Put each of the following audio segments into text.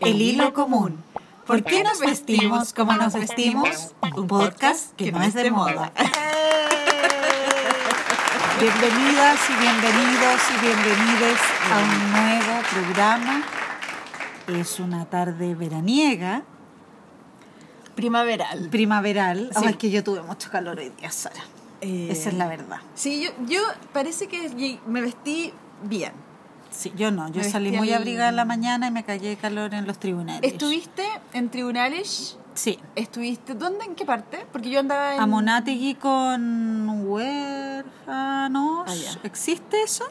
El hilo común. ¿Por qué nos vestimos como nos vestimos? Un podcast que no es de moda. Bienvenidas y bienvenidos y bienvenides a un nuevo programa. Es una tarde veraniega, Primaveral. primaveral. Sí. Es que yo tuve mucho calor hoy día, Sara. Eh, Esa es la verdad. Sí, yo, yo parece que me vestí bien. Sí, yo no, yo Me salí muy al- abrigada en la mañana y me callé de calor en los tribunales. ¿Estuviste en tribunales? Sí. ¿Estuviste dónde? ¿En qué parte? Porque yo andaba en... A Monategui con huérfanos. Ah. ¿Existe eso?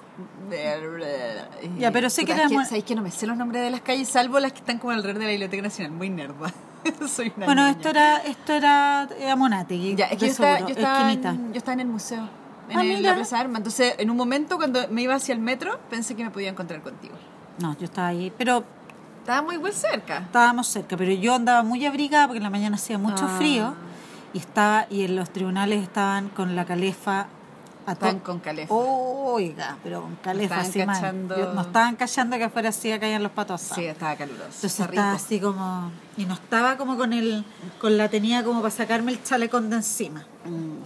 Ya, pero sé que era es que, ¿Sabéis que no me sé los nombres de las calles, salvo las que están como alrededor de la Biblioteca Nacional? Muy nerda. Soy una Bueno, niña. esto era, esto era eh, a Monategui. Ya, es que yo estaba, yo, estaba esquinita. en, yo estaba en el museo, en Ah, el- la Plaza de Armas. Entonces, en un momento, cuando me iba hacia el metro, pensé que me podía encontrar contigo. No, yo estaba ahí, pero Estaba muy buen cerca. estábamos cerca, pero yo andaba muy abrigada porque en la mañana hacía mucho Ah. frío y estaba y en los tribunales estaban con la calefa to- con calefa. Oiga, pero con calefa Estaban así mal. cachando- Yo- Nos estaban callando que afuera sí caían los patos asados. Sí, estaba caluroso. Entonces está estaba rico. así como y no estaba como con el con la tenía como para sacarme el chalecón de encima. Mm,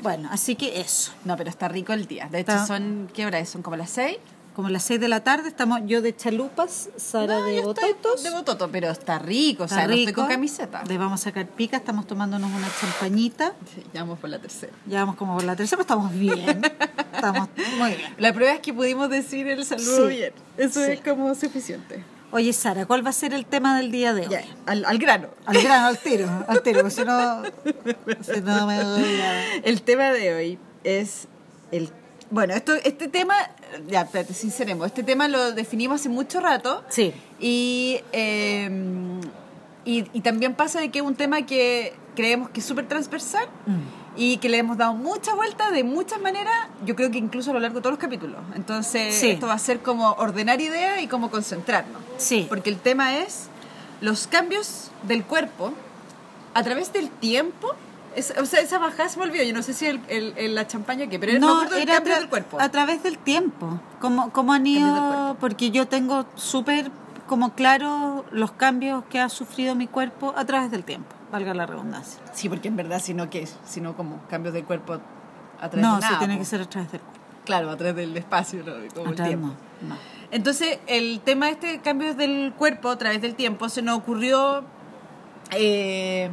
claro. Bueno, así que eso. No, pero está rico el día. De hecho, Está- son, ¿qué hora es? Son como las seis. Como las 6 de la tarde estamos yo de chalupas, Sara No, de yo estoy bototos. De bototo, pero está rico. o Está sea, no estoy rico. con camiseta. Le vamos a sacar pica, estamos tomándonos una champañita. Sí, ya vamos por la tercera. Ya vamos como por la tercera, pero estamos bien. estamos muy bien. La prueba es que pudimos decir el saludo Sí. bien. Eso Sí. es como suficiente. Oye, Sara, ¿cuál va a ser el tema del día de hoy? Ya, al, al grano. Al grano, al tiro, al tiro, porque si no, si no me doy la- El tema de hoy es el... Bueno, esto, este tema, ya, espérate, sinceremos, este tema lo definimos hace mucho rato. Sí. Y, eh, y, y también pasa de que es un tema que creemos que es súper transversal Mm. Y que le hemos dado mucha vuelta de muchas maneras, yo creo que incluso a lo largo de todos los capítulos. Entonces, Sí. esto va a ser como ordenar ideas y como concentrarnos. Sí. Porque el tema es los cambios del cuerpo a través del tiempo. Es- o sea, esa bajada se me olvidó. Yo no sé si el, el- el- la champaña que, pero no, del era a cambio del cuerpo. a través del tiempo. Como, como han ido, porque yo tengo súper como claro los cambios que ha sufrido mi cuerpo a través del tiempo, valga la redundancia. Sí, porque en verdad, si no, ¿qué es? Si no, como cambios del cuerpo a través No, de sí nada, tiene po. que ser a través del cuerpo. Claro, a través del espacio, ¿no? como A el través- tiempo. no, no. Entonces, el tema de este cambios del cuerpo a través del tiempo se nos ocurrió eh,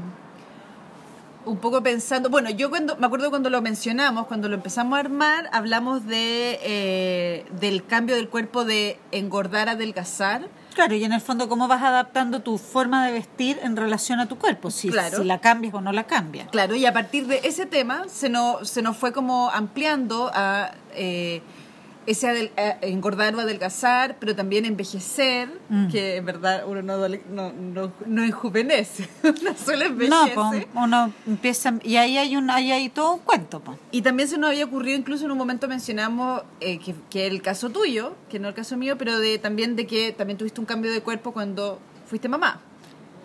un poco pensando. Bueno, yo cuando me acuerdo cuando lo mencionamos, cuando lo empezamos a armar, hablamos de eh, del cambio del cuerpo de engordar, adelgazar. Claro, y en el fondo cómo vas adaptando tu forma de vestir en relación a tu cuerpo, si, Claro. si la cambias o no la cambias. Claro, y a partir de ese tema se nos, se nos fue como ampliando a eh, ese adel- a engordar o adelgazar, pero también envejecer, Mm. que en verdad uno no, no, no, no enjuvenece, uno solo No, envejece. pues uno empieza, y ahí hay un, ahí hay todo un cuento, pues. Y también se nos había ocurrido, incluso en un momento mencionamos eh, que, que el caso tuyo, que no el caso mío, pero de también de que también tuviste un cambio de cuerpo cuando fuiste mamá.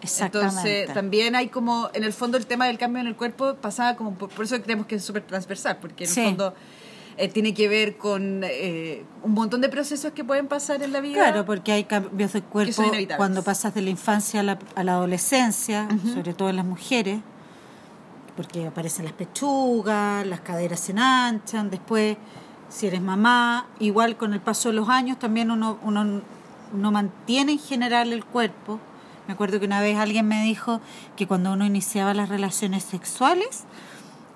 Exactamente. Entonces, también hay como, en el fondo, el tema del cambio en el cuerpo pasaba como, por, por eso creemos que es súper transversal, porque en Sí. el fondo eh, tiene que ver con eh, un montón de procesos que pueden pasar en la vida. Claro, porque hay cambios de cuerpo cuando pasas de la infancia a la, a la adolescencia, sobre todo en las mujeres, porque aparecen las pechugas, las caderas se enanchan, después si eres mamá, igual con el paso de los años también uno, uno no mantiene en general el cuerpo. Me acuerdo que una vez alguien me dijo que cuando uno iniciaba las relaciones sexuales,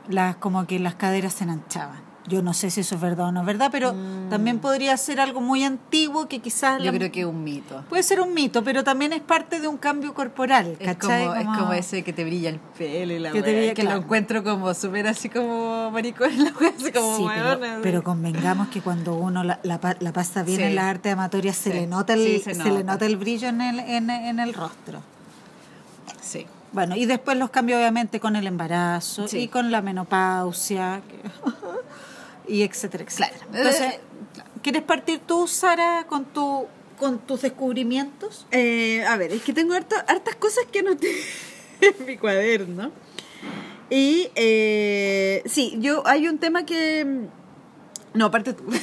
las como que las caderas se enanchaban. Yo no sé si eso es verdad o no es verdad, pero también podría ser algo muy antiguo que quizás... Mm. Yo la- creo que es un mito. Puede ser un mito, pero también es parte de un cambio corporal, Es como, ¿cachai? es como ese que te brilla el pelo y la Que te wea, brilla- que claro. lo encuentro como súper así como maricón, la wea, así como Sí, pero, convengamos que cuando uno la, la, la pasa bien Sí. en las artes amatorias se, Sí. le nota el, se, se le nota. el brillo en el, en, en el rostro. Sí. Bueno, y después los cambios obviamente con el embarazo y con la menopausia que- y etcétera, etcétera. Claro. Entonces, Eh, ¿quieres partir tú, Sara, con tu con tus descubrimientos? Eh, a ver, es que tengo harto- hartas cosas que anoté en mi cuaderno. Y eh, sí, yo hay un tema que, No, aparte tú.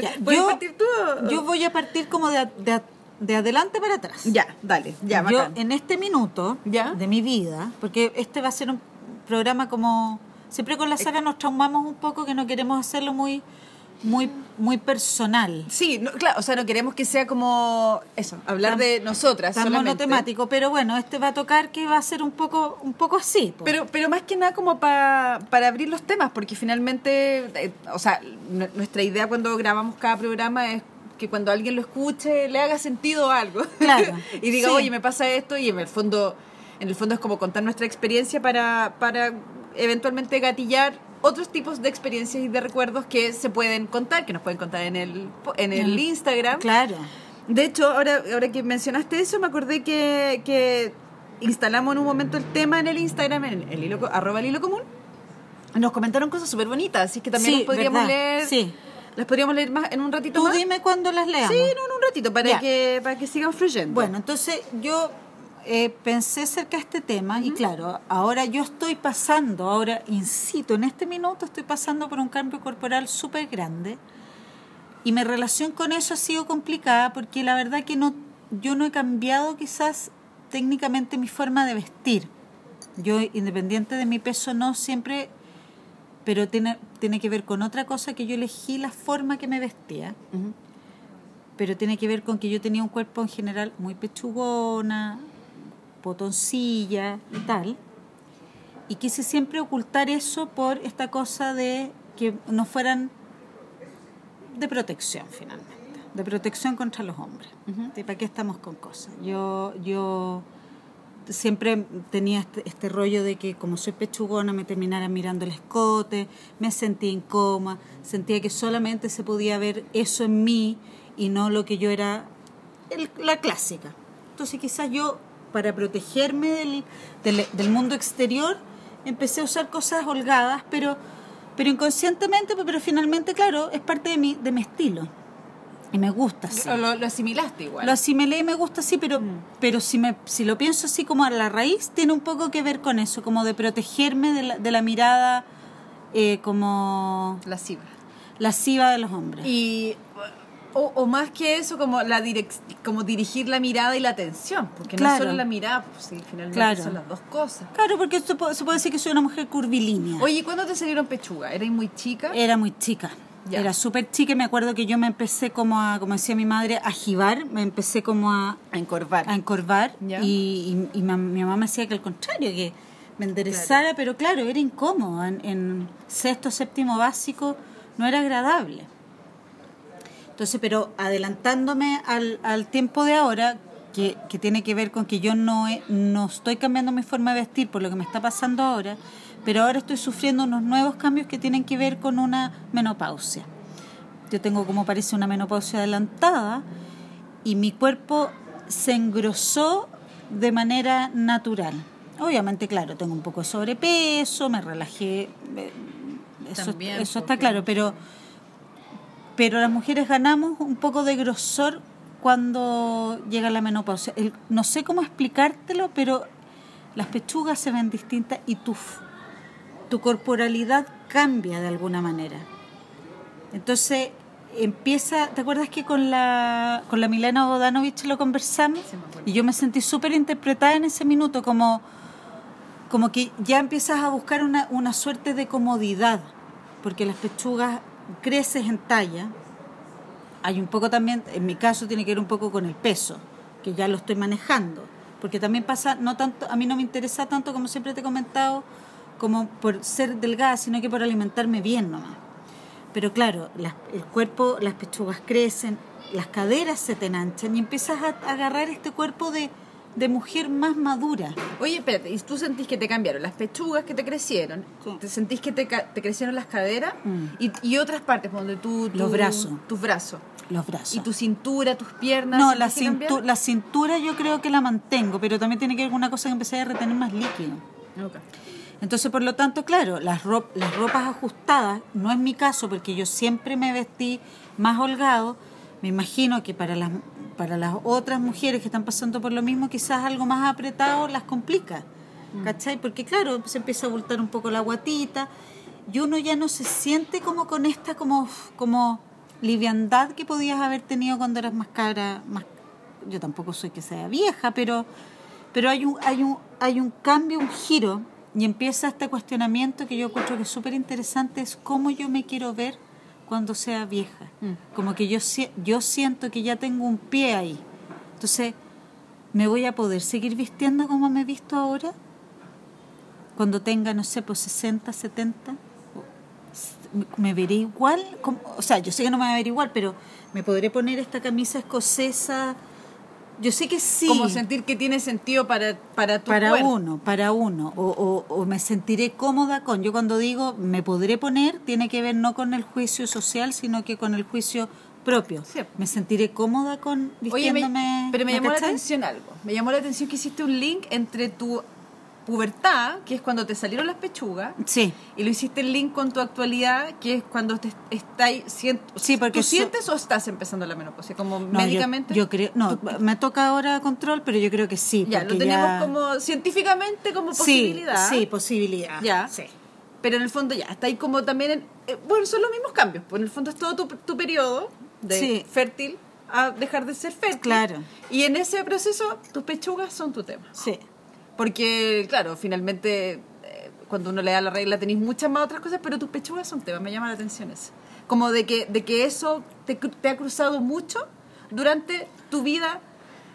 Ya, ¿Puedes yo, partir tú? o- yo voy a partir como de, de, de adelante para atrás. Ya, dale, ya, yo bacán. en este minuto Ya. de mi vida, porque este va a ser un programa como siempre con la Sara nos traumamos un poco que no queremos hacerlo muy muy muy personal. Sí, no, claro, o sea, no queremos que sea como eso, hablar de nosotras Tan solamente. monotemático, pero bueno, este va a tocar que va a ser un poco un poco así. Pero, pero más que nada como pa- para abrir los temas, porque finalmente, eh, o sea, nu- nuestra idea cuando grabamos cada programa es que cuando alguien lo escuche le haga sentido algo. Claro, y diga, sí. oye, me pasa esto, y en el fondo, en el fondo es como contar nuestra experiencia para, para eventualmente gatillar otros tipos de experiencias y de recuerdos que se pueden contar, que nos pueden contar en el, en el Instagram. Claro. De hecho, ahora, ahora que mencionaste eso, me acordé que, que instalamos en un momento el tema en el Instagram, en el hilo, arroba el hilo común. Nos comentaron cosas súper bonitas, así que también Sí, las podríamos verdad, leer. sí. Las podríamos leer más en un ratito Tú más. dime cuándo las leamos. Sí, no, en un ratito, para Ya. que, para que sigan fluyendo. Bueno, entonces yo eh, pensé acerca de este tema y claro, ahora yo estoy pasando, ahora incito, en este minuto estoy pasando por un cambio corporal súper grande y mi relación con eso ha sido complicada porque la verdad que no, yo no he cambiado quizás técnicamente mi forma de vestir. Yo, independiente de mi peso, no siempre, pero tiene, tiene que ver con otra cosa que yo elegí la forma que me vestía pero tiene que ver con que yo tenía un cuerpo en general muy pechugona, potoncilla y tal. Y quise siempre ocultar eso por esta cosa de que no fueran de protección finalmente, de protección contra los hombres. ¿De ¿Para qué estamos con cosas? Yo, yo siempre tenía este, este rollo de que como soy pechugona me terminara mirando el escote, me sentía incómoda, sentía que solamente se podía ver eso en mí y no lo que yo era el- la clásica. Entonces quizás yo, para protegerme del, del, del mundo exterior, empecé a usar cosas holgadas, pero, pero inconscientemente, pero finalmente, claro, es parte de mi, de mi estilo. Y me gusta así. Lo, asimilaste igual. Lo asimilé y me gusta así, pero, pero si, me, si lo pienso así como a la raíz, tiene un poco que ver con eso, como de protegerme de la, de la mirada eh, como Lasciva. lasciva de los hombres. Y o, o más que eso, como la como dirigir la mirada y la atención, porque no es solo la mirada, pues sí, finalmente Claro. son las dos cosas. Claro, porque se puede, se puede decir que soy una mujer curvilínea. Oye, ¿cuándo te salieron pechuga? ¿Eras muy chica? Era muy chica. Ya. Era súper chica y me acuerdo que yo me empecé como a, como decía mi madre, a jibar, me empecé como a, a encorvar. a encorvar Ya. y, y- y ma- mi mamá me decía que al contrario, que me enderezara, pero claro, era incómodo. En, en sexto, séptimo básico no era agradable. Entonces, pero adelantándome al, al tiempo de ahora, que, que tiene que ver con que yo no, he- no estoy cambiando mi forma de vestir por lo que me está pasando ahora, pero ahora estoy sufriendo unos nuevos cambios que tienen que ver con una menopausia. Yo tengo como parece una menopausia adelantada y mi cuerpo se engrosó de manera natural. Obviamente, claro, tengo un poco de sobrepeso, me relajé, eh, eso, También, eso está porque- claro, pero, pero las mujeres ganamos un poco de grosor cuando llega la menopausia. El- no sé cómo explicártelo, pero las pechugas se ven distintas y tu, tu corporalidad cambia de alguna manera. Entonces empieza, ¿te acuerdas que con la, con la Milena Bodanovich lo conversamos? Sí, y yo me sentí súper interpretada en ese minuto, como, como que ya empiezas a buscar una, una suerte de comodidad, porque las pechugas creces en talla. Hay un poco también, en mi caso tiene que ver un poco con el peso, que ya lo estoy manejando, porque también pasa, no tanto, a mí no me interesa tanto como siempre te he comentado, como por ser delgada, sino que por alimentarme bien nomás. Pero claro, el cuerpo, las pechugas crecen, las caderas se te enanchan y empiezas a agarrar este cuerpo de, de mujer más madura. Oye, espérate, ¿y tú sentís que te cambiaron las pechugas que te crecieron? Sí. ¿Te sentís que te, crecieron las caderas? Mm. Y, y otras partes, donde tú... Los brazos. Tus brazos. Los brazos. ¿Y tu cintura, tus piernas? no, la, cintu- la cintura yo creo que la mantengo, pero también tiene que ver con una cosa que empecé a retener más líquido. Entonces, por lo tanto, claro, las, las ropas ajustadas, no es mi caso, porque yo siempre me vestí más holgado, me imagino que para las, para las otras mujeres que están pasando por lo mismo, quizás algo más apretado las complica, ¿cachai? Porque claro, se empieza a abultar un poco la guatita y uno ya no se siente como con esta como, como liviandad que podías haber tenido cuando eras más cara, más yo tampoco soy que sea vieja, pero pero hay un hay un hay un cambio, un giro y empieza este cuestionamiento que yo encuentro que es súper interesante es cómo yo me quiero ver cuando sea vieja. Mm. Como que yo yo siento que ya tengo un pie ahí. Entonces, ¿me voy a poder seguir vistiendo como me he visto ahora? Cuando tenga, no sé, pues 60, 70 me veré igual, como- o sea, yo sé que no me va a ver igual, pero me podré poner esta camisa escocesa. Yo sé que sí. Como sentir que tiene sentido para, para tu para cuerpo. uno, para uno. O, o, o me sentiré cómoda con. Yo cuando digo me podré poner, tiene que ver no con el juicio social, sino que con el juicio propio. Sí. Me sentiré cómoda con Oye, me- vistiéndome. pero me llamó la atención algo. Me llamó la atención que hiciste un link entre tu pubertad, que es cuando te salieron las pechugas, Sí. y lo hiciste el link con tu actualidad, que es cuando te estáis Sí, porque ¿Tú so- sientes o estás empezando la menopausia? Como No, médicamente. Yo, creo. No, me toca ahora control, pero yo creo que sí. ya, lo tenemos ya- como científicamente como Sí, posibilidad. Sí, posibilidad. Ya. Sí. Pero en el fondo ya, está ahí como también, en- eh, bueno, son los mismos cambios, pues en el fondo es todo tu, tu periodo de Sí. fértil a dejar de ser fértil. Claro. Y en ese proceso tus pechugas son tu tema. Sí. Porque, claro, finalmente eh, cuando uno le da la regla tenéis muchas más otras cosas, pero tus pechugas son tema, me llama la atención eso. Como de que, de que eso te, te ha cruzado mucho durante tu vida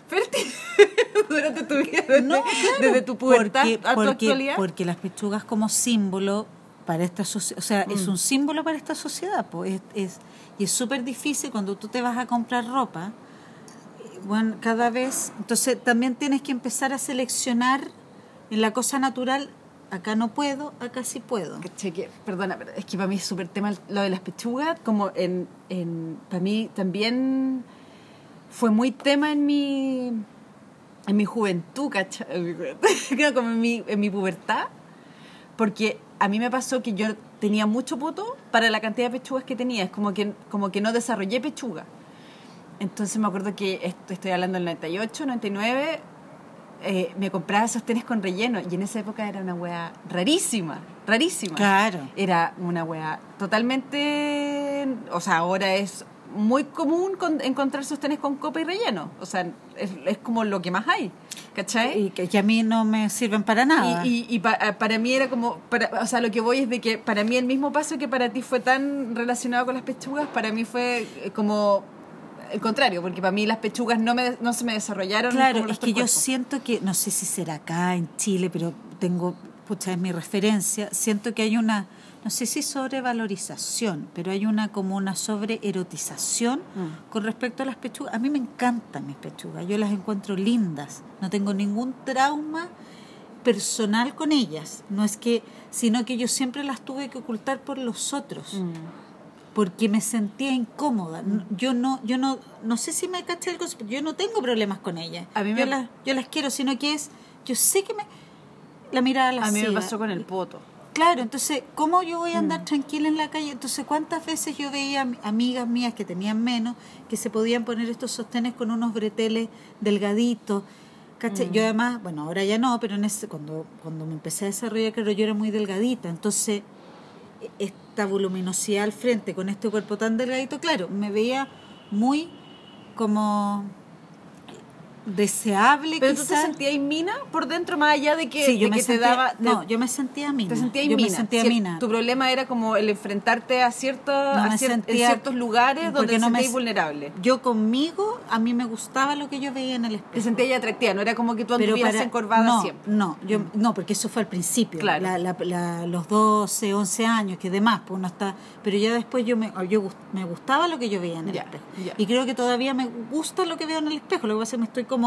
fértil, durante tu vida desde, No, claro, desde tu pubertad porque, a tu porque, actualidad. porque las pechugas como símbolo para esta sociedad, o sea, es Mm. un símbolo para esta sociedad, pues es, es- y es súper difícil cuando tú te vas a comprar ropa, bueno, cada vez, entonces también tienes que empezar a seleccionar en la cosa natural, acá no puedo, acá sí puedo. Que, perdona, pero es que para mí es súper tema lo de las pechugas, como en, en para mí también fue muy tema en mi en mi juventud, ¿cachai? Como en mi, en mi pubertad, porque a mí me pasó que yo tenía mucho poto para la cantidad de pechugas que tenía, es como que, como que no desarrollé pechuga. Entonces me acuerdo que esto, estoy hablando del 98, 99, eh, me compraba sostenes con relleno y en esa época era una wea rarísima, rarísima. Claro. Era una wea totalmente, o sea, ahora es muy común con- encontrar sostenes con copa y relleno, o sea, es, es como lo que más hay, ¿cachai? Y que, que a mí no me sirven para nada. Y, y- y pa- eh, para mí era como, para, o sea, lo que voy es de que para mí el mismo paso que para ti fue tan relacionado con las pechugas, para mí fue eh, como el contrario, porque para mí las pechugas no, me, no se me desarrollaron. Claro, como es que yo siento que, no sé si será acá en Chile, pero tengo, pucha, es mi referencia, siento que hay una, no sé si sobrevalorización, pero hay una como una sobreerotización Mm. con respecto a las pechugas. A mí me encantan mis pechugas, yo las encuentro lindas, no tengo ningún trauma personal con ellas, no es que, sino que yo siempre las tuve que ocultar por los otros Mm. Porque me sentía incómoda. No- Yo no, yo no, no sé si me caché el concepto, yo no tengo problemas con ellas. A mí yo, me- las, yo las quiero, sino que es, yo sé que me, la mirada la A mí me pasó con el poto. Claro, entonces, ¿cómo yo voy a Mm. andar tranquila en la calle? Entonces, ¿cuántas veces yo veía am- amigas mías que tenían menos, que se podían poner estos sostenes con unos breteles delgaditos? Mm. Yo además, bueno, ahora ya no, pero en ese, cuando, cuando me empecé a desarrollar, claro, yo era muy delgadita. Entonces, esta voluminosidad al frente con este cuerpo tan delgadito, claro, me veía muy como deseable Pero tú te quizás. sentías mina por dentro, más allá de que, sí, yo de me que te sentía, daba. te- no, yo me sentía mina. te sentías yo mina. me sentía Si- mina. Tu problema era como el enfrentarte a, cierto, No a en sentía- ciertos lugares donde te no me sentías vulnerable. Yo conmigo, a mí me gustaba lo que yo veía en el espejo. Te sentías atractiva, no era como que tú anduvieras encorvada no, siempre. No, yo, no, porque eso fue al principio, Claro. la- la- la- los 12, 11 años, que demás, pues uno está, pero ya después yo me, yo me gustaba lo que yo veía en el Ya, espejo. ya. Y creo que todavía me gusta lo que veo en el espejo, lo que pasa es que me estoy como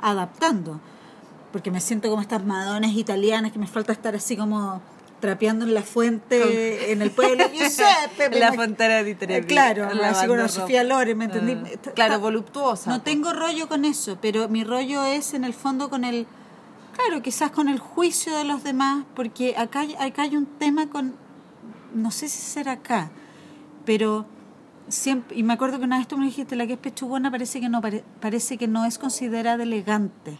adaptando, porque me siento como estas madonas italianas que me falta estar así como trapeando en la fuente en el pueblo. Pepe, La fontana de Trevi, Eh, Claro, lavando así como ropa. Sofía Loren, ¿me entendí? Ah, claro, voluptuosa. no tengo rollo con eso, pero mi rollo es en el fondo con el, claro, quizás con el juicio de los demás, porque acá, acá hay un tema con, no sé si será acá, pero siempre, y me acuerdo que una vez tú me dijiste, la que es pechugona parece que no, pare- parece que no es considerada elegante,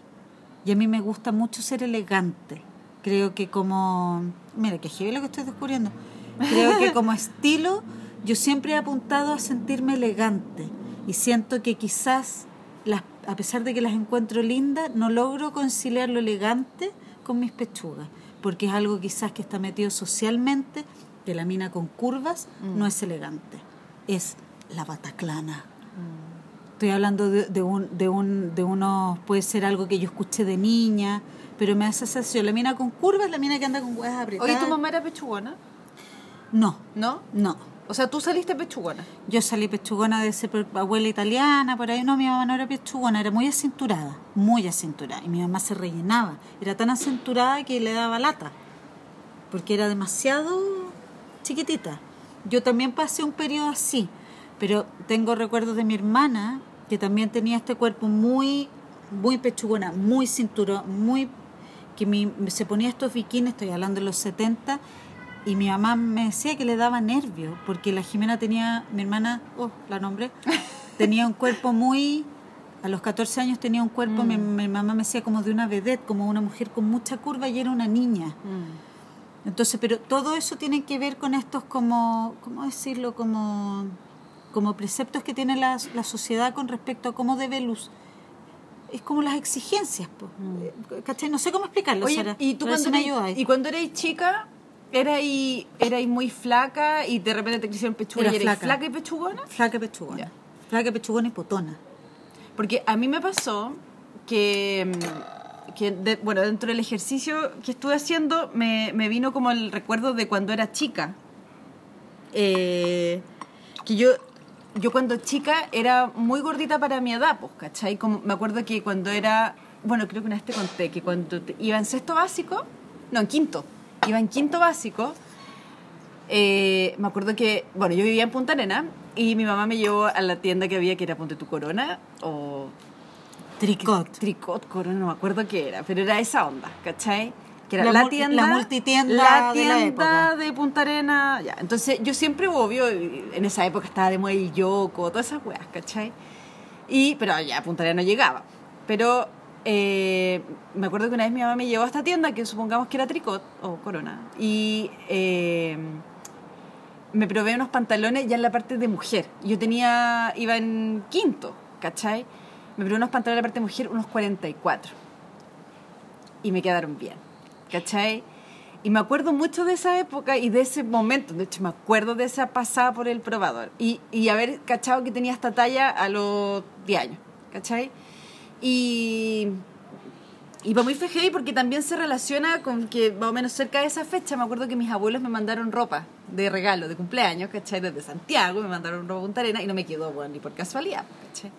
y a mí me gusta mucho ser elegante. Creo que como, mira, que heavy lo que estoy descubriendo, Creo que como estilo yo siempre he apuntado a sentirme elegante. Y siento que quizás, las, a pesar de que las encuentro lindas, no logro conciliar lo elegante con mis pechugas, porque es algo quizás que está metido socialmente, que la mina con curvas no es elegante, es la bataclana. Estoy hablando de, de, un, de, un, de uno, puede ser algo que yo escuché de niña, pero me hace sensación. La mina con curvas, la mina que anda con huevas apretadas. Oye, ¿tu mamá era pechugona? No, ¿No? no. O sea, tú saliste pechugona. Yo salí pechugona de ser abuela italiana, por ahí. No, mi mamá no era pechugona, era muy acinturada, muy acinturada. Y mi mamá se rellenaba. Era tan acinturada que le daba lata, porque era demasiado chiquitita. Yo también pasé un periodo así, pero tengo recuerdos de mi hermana, que también tenía este cuerpo muy, muy pechugona, muy cinturón, muy... que mi- se ponía estos bikinis, estoy hablando de los 70, y mi mamá me decía que le daba nervio, porque la Jimena tenía, mi hermana, oh, la nombré, tenía un cuerpo muy, a los 14 años tenía un cuerpo, mi, mi mamá me decía como de una vedette, como una mujer con mucha curva y era una niña. Entonces, pero todo eso tiene que ver con estos como, ¿cómo decirlo? Como, como preceptos que tiene la, la sociedad con respecto a cómo debe luz. Es como las exigencias, po. Eh, ¿cachai? No sé cómo explicarlo, Oye, Sara, ¿y tú cuando, ayudáis. y cuando erais chica, erais, erais muy flaca y de repente te crecieron pechuga Era y erais flaca. flaca y pechugona? Flaca pechugona. Ya. Flaca pechugona y potona. Porque a mí me pasó que, mm, que de- bueno, dentro del ejercicio que estuve haciendo me, me vino como el recuerdo de cuando era chica. Eh, que yo, yo cuando chica era muy gordita para mi edad, pues, ¿cachai? Como, me acuerdo que cuando era, bueno, creo que una vez te conté, que cuando te- iba en sexto básico, no, en quinto, iba en quinto básico, eh, me acuerdo que, bueno, yo vivía en Punta Arena y mi mamá me llevó a la tienda que había que era Ponte tu Corona o Tricot. Tricot Corona, no me acuerdo qué era, pero era esa onda, ¿cachai? Que era La la, tienda, la multitienda la de la tienda época. de Punta Arena, ya. Entonces yo siempre, obvio, en esa época estaba de moda el Yoko, todas esas weas, ¿cachai? Y, pero ya, Punta Arena no llegaba. Pero eh, me acuerdo que una vez mi mamá me llevó a esta tienda, que supongamos que era Tricot o Corona, y eh, me probé unos pantalones ya en la parte de mujer. Yo tenía, iba en quinto, ¿cachai? Me probé unos pantalones en la parte de mujer, unos 44. Y me quedaron bien, ¿cachai? Y me acuerdo mucho de esa época y de ese momento. De hecho, me acuerdo de esa pasada por el probador. Y, y haber cachado que tenía esta talla a los 10 años, ¿cachai? Y, y para muy heavy porque también se relaciona con que más o menos cerca de esa fecha me acuerdo que mis abuelos me mandaron ropa de regalo, de cumpleaños, ¿cachai? Desde Santiago me mandaron ropa Punta Arena y no me quedó, bueno, ni por casualidad, ¿cachai?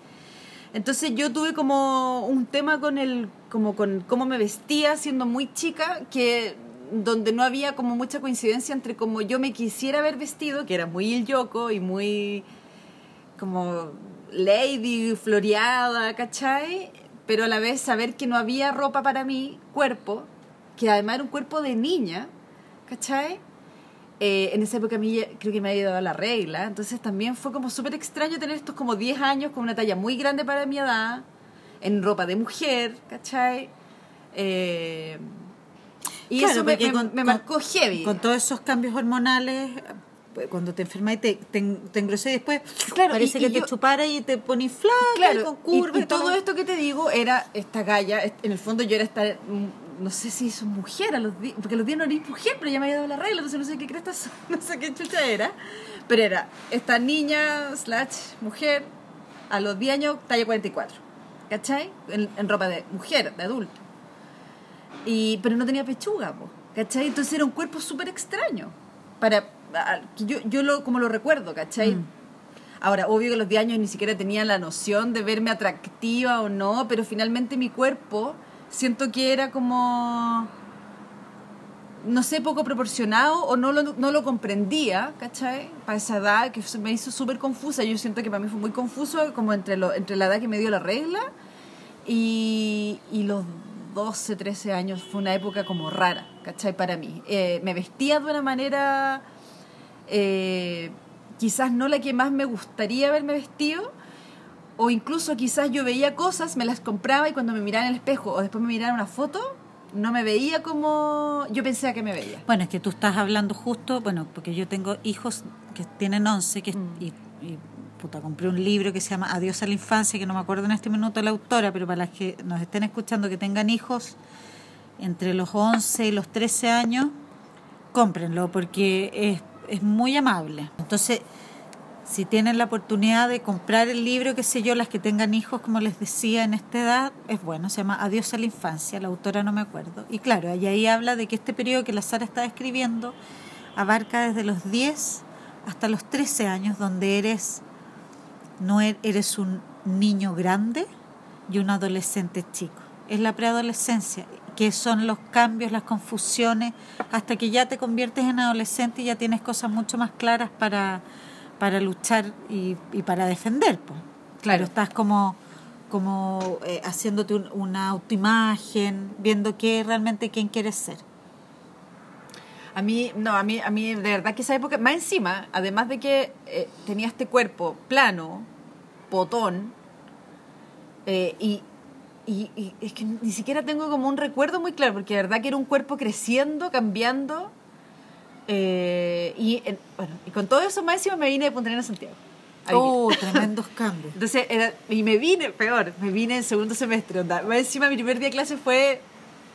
Entonces yo tuve como un tema con el, como con cómo me vestía siendo muy chica, que donde no había como mucha coincidencia entre como yo me quisiera haber vestido, que era muy yoko y muy como lady, floreada, ¿cachai? Pero a la vez saber que no había ropa para mi cuerpo, que además era un cuerpo de niña, ¿cachai? Eh, en esa época a mí creo que me había dado la regla, entonces también fue como súper extraño tener estos como 10 años con una talla muy grande para mi edad, en ropa de mujer, ¿cachai? Eh, y Claro, eso me, porque me- con- me con- marcó heavy. Con todos esos cambios hormonales, pues, cuando te enfermas y te, te, te engrosé y después Claro, parece y- que y te yo- chupara y te pones flaca y claro, con y- curvas. y, todo esto que te digo era esta galla, en el fondo yo era esta, mm, no sé si es mujer, a los di- porque a los días no eres mujer, pero ya me había dado la regla, entonces no sé qué crees, no sé qué chucha era, pero era esta niña slash mujer, a los 10 años, talla 44, ¿cachai? En, en ropa de mujer, de adulto. Y, pero no tenía pechuga, po, ¿cachai? Entonces era un cuerpo súper extraño. Para, yo, yo lo, como lo recuerdo, ¿cachai? Mm. Ahora, obvio que a los 10 años ni siquiera tenía la noción de verme atractiva o no, pero finalmente mi cuerpo siento que era como, no sé, poco proporcionado o no lo, no lo comprendía, ¿cachai? Para esa edad que me hizo súper confusa. Yo siento que para mí fue muy confuso como entre, lo, entre la edad que me dio la regla y, y los 12, 13 años fue una época como rara, ¿cachai? Para mí. Eh, me vestía de una manera eh, quizás no la que más me gustaría haberme vestido, o incluso quizás yo veía cosas, me las compraba y cuando me miraba en el espejo o después me miraba una foto, no me veía como yo pensé que me veía. Bueno, es que tú estás hablando justo, bueno, porque yo tengo hijos que tienen 11 que, Mm. y, y, puta, compré un libro que se llama Adiós a la infancia, que no me acuerdo en este minuto la autora, pero para las que nos estén escuchando que tengan hijos entre los 11 y los 13 años, cómprenlo porque es, es muy amable. Entonces, si tienen la oportunidad de comprar el libro, qué sé yo, las que tengan hijos, como les decía, en esta edad, es bueno, se llama Adiós a la infancia, la autora no me acuerdo. Y claro, y ahí habla de que este periodo que la Sara está escribiendo abarca desde los 10 hasta los 13 años, donde eres, no er- eres un niño grande y un adolescente chico. Es la preadolescencia, que son los cambios, las confusiones, hasta que ya te conviertes en adolescente y ya tienes cosas mucho más claras para, para luchar y, y para defender. Pues. Claro, estás como, como eh, haciéndote un- una autoimagen, viendo qué realmente quién quieres ser. A mí, no, a mí, a mí de verdad que esa época, más encima, además de que eh, tenía este cuerpo plano, potón, eh, y, y, y es que ni siquiera tengo como un recuerdo muy claro, porque de verdad que era un cuerpo creciendo, cambiando, eh, y, en- bueno, y con todo eso más encima me vine de Punta Arenas a Santiago. a. Oh, tremendos cambios. Entonces, era, y me vine, peor, me vine en segundo semestre. Onda. Más encima mi primer día de clase fue,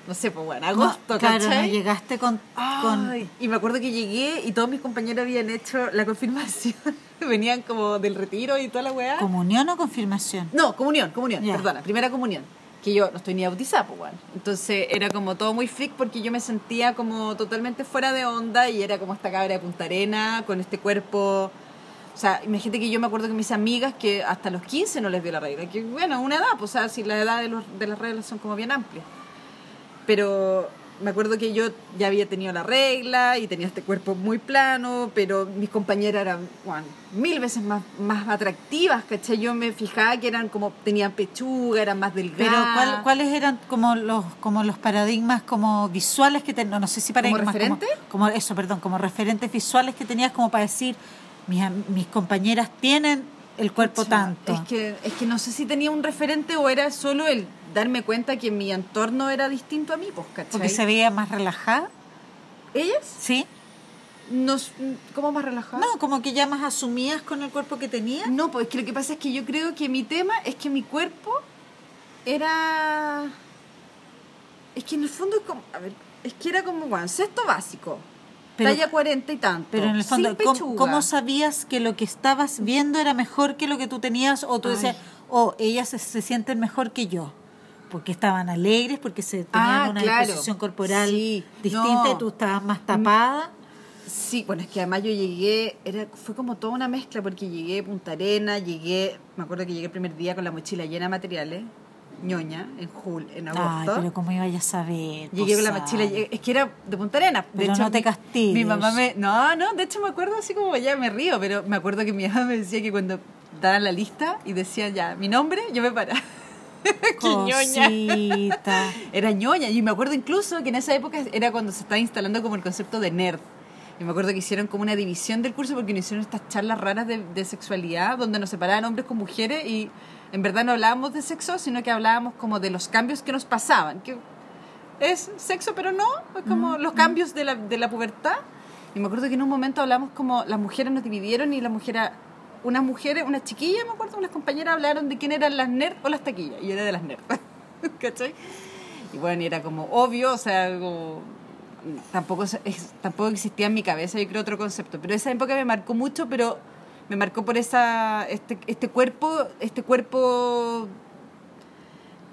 no sé, pues bueno, agosto, No, claro, no ¿cachai? llegaste con, con y me acuerdo que llegué y todos mis compañeros habían hecho la confirmación. Venían como del retiro y toda la weá. comunión o confirmación. No, comunión, comunión, Ya. perdona, primera comunión. Que yo no estoy ni bautizada, pues bueno. Entonces era como todo muy freak porque yo me sentía como totalmente fuera de onda y era como esta cabra de Punta Arena con este cuerpo. O sea, imagínate que yo me acuerdo que mis amigas que hasta los 15 no les dio la regla. Que bueno, una edad, pues o sea, si la edad de, los, de las reglas son como bien amplias. Pero me acuerdo que yo ya había tenido la regla y tenía este cuerpo muy plano, pero mis compañeras eran bueno, mil veces más, más atractivas, ¿cachai? Yo me fijaba que eran como, tenían pechuga, eran más delgadas. Pero ¿cuál- ¿cuáles eran como los como los paradigmas como visuales que tenías? No, no sé si paradigmas referente? como, eso, perdón, como referentes visuales que tenías como para decir mis, mis compañeras tienen el cuerpo Pucha, tanto. Es que, es que no sé si tenía un referente o era solo el darme cuenta que mi entorno era distinto a mí, pues, ¿cachai? porque se veía más relajada, ¿Ellas? ¿sí? Nos, ¿Cómo más relajadas? No, como que ya más asumías con el cuerpo que tenías. No, pues es que lo que pasa es que yo creo que mi tema es que mi cuerpo era. Es que en el fondo, es como, a ver, es que era como, bueno, sexto básico, Pero- talla 40 y tanto. Pero en el fondo, sin ¿cómo, sabías que lo que estabas viendo era mejor que lo que tú tenías? O tú Ay. decías, oh, ellas se, se sienten mejor que yo. Porque estaban alegres, porque se tenían Ah, una claro. disposición corporal Sí, distinta no. y tú estabas más tapada. Sí, bueno, es que además yo llegué, era, fue como toda una mezcla porque llegué a Punta Arena, llegué, me acuerdo que llegué el primer día con la mochila llena de materiales, ñoña, en jul, en Ay, agosto. pero cómo iba a saber. Llegué con la mochila, es que era de Punta Arena. De Pero hecho, no te castigues. Mi mamá me. No, no, de hecho me acuerdo así como ya me río, pero me acuerdo que mi mamá me decía que cuando daban la lista y decían ya mi nombre, yo me paraba. Ñoña. Era ñoña. Y me acuerdo incluso que en esa época era cuando se estaba instalando como el concepto de nerd. Y me acuerdo que hicieron como una división del curso porque nos hicieron estas charlas raras de, de sexualidad donde nos separaban hombres con mujeres y en verdad no hablábamos de sexo, sino que hablábamos como de los cambios que nos pasaban. Que es sexo, pero no, es como los cambios de la, de la pubertad. Y me acuerdo que en un momento hablamos como las mujeres nos dividieron y las mujeres, unas mujeres, unas chiquillas, me acuerdo, unas compañeras hablaron de quién eran las nerds o las taquillas. Y yo era de las nerds. ¿Cachai? Y bueno, y era como obvio, o sea, como, tampoco, es- tampoco existía en mi cabeza, yo creo, otro concepto. Pero esa época me marcó mucho, pero me marcó por esa, este, este cuerpo, este cuerpo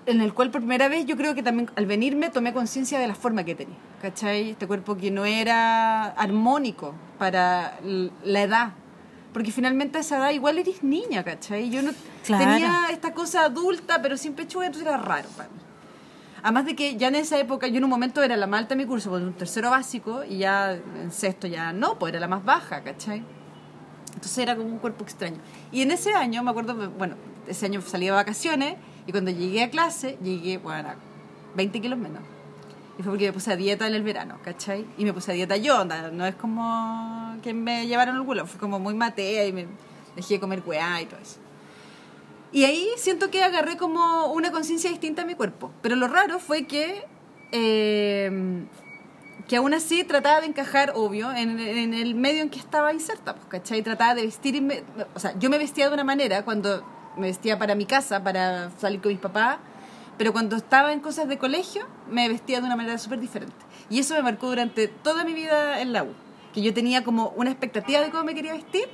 en el cual por primera vez yo creo que también al venirme tomé conciencia de la forma que tenía, ¿cachai? Este cuerpo que no era armónico para la edad, porque finalmente a esa edad igual eres niña, ¿cachai? Yo no Claro. tenía esta cosa adulta, pero sin pechuga, entonces era raro para mí. Además de que ya en esa época, yo en un momento era la más alta de mi curso, con un tercero básico, y ya en sexto ya no, pues era la más baja, ¿cachai? Entonces era como un cuerpo extraño. Y en ese año, me acuerdo, bueno, ese año salí de vacaciones y cuando llegué a clase, llegué, bueno, a 20 kilos menos. Y fue porque me puse a dieta en el verano, ¿cachai? Y me puse a dieta yo, no es como que me llevaron el culo, fue como muy matea y me dejé de comer weá y todo eso. Y ahí siento que agarré como una conciencia distinta a mi cuerpo. Pero lo raro fue que eh, que aún así trataba de encajar, obvio, en, el medio en que estaba inserta, pues, ¿cachai? Trataba de vestir, o sea, yo me vestía de una manera cuando me vestía para mi casa, para salir con mis papás, pero cuando estaba en cosas de colegio, me vestía de una manera súper diferente. Y eso me marcó durante toda mi vida en la U, que yo tenía como una expectativa de cómo me quería vestir,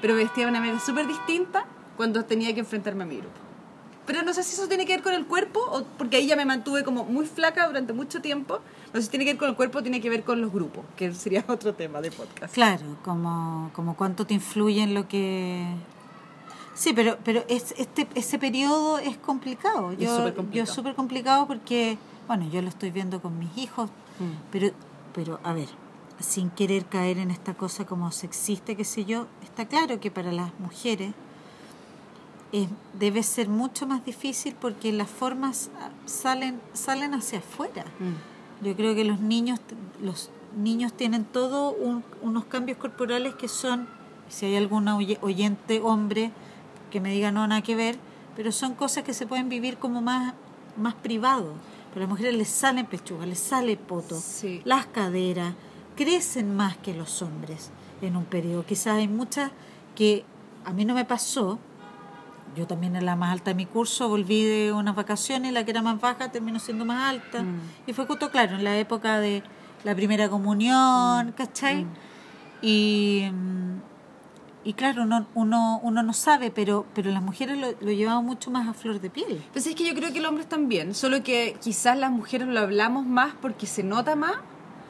pero me vestía de una manera súper distinta cuando tenía que enfrentarme a mi grupo. Pero no sé si eso tiene que ver con el cuerpo, o porque ahí ya me mantuve como muy flaca durante mucho tiempo. No sé si tiene que ver con el cuerpo tiene que ver con los grupos, que sería otro tema de podcast. Claro, como, como cuánto te influye en lo que... Sí, pero, pero es, este, ese periodo es complicado. Yo, Es súper complicado. Yo es súper complicado porque, bueno, yo lo estoy viendo con mis hijos, Mm. pero, pero, a ver, sin querer caer en esta cosa como sexista, qué sé yo, está claro que para las mujeres eh, debe ser mucho más difícil porque las formas salen, salen hacia afuera. Mm. Yo creo que los niños, los niños tienen todo un- unos cambios corporales que son, si hay algún oye- oyente hombre que me diga no, nada que ver, pero son cosas que se pueden vivir como más, más privado. Pero a las mujeres les salen pechugas, les sale poto, Sí. las caderas, crecen más que los hombres en un periodo. Quizás hay muchas que a mí no me pasó, yo también era la más alta de mi curso, volví de unas vacaciones, la que era más baja terminó siendo más alta. Mm. Y fue justo, claro, en la época de la primera comunión, ¿cachai? Y, mm, y claro, uno, uno, uno no sabe, pero, pero las mujeres lo, lo llevamos mucho más a flor de piel. Pues es que yo creo que los hombres también, solo que quizás las mujeres lo hablamos más porque se nota más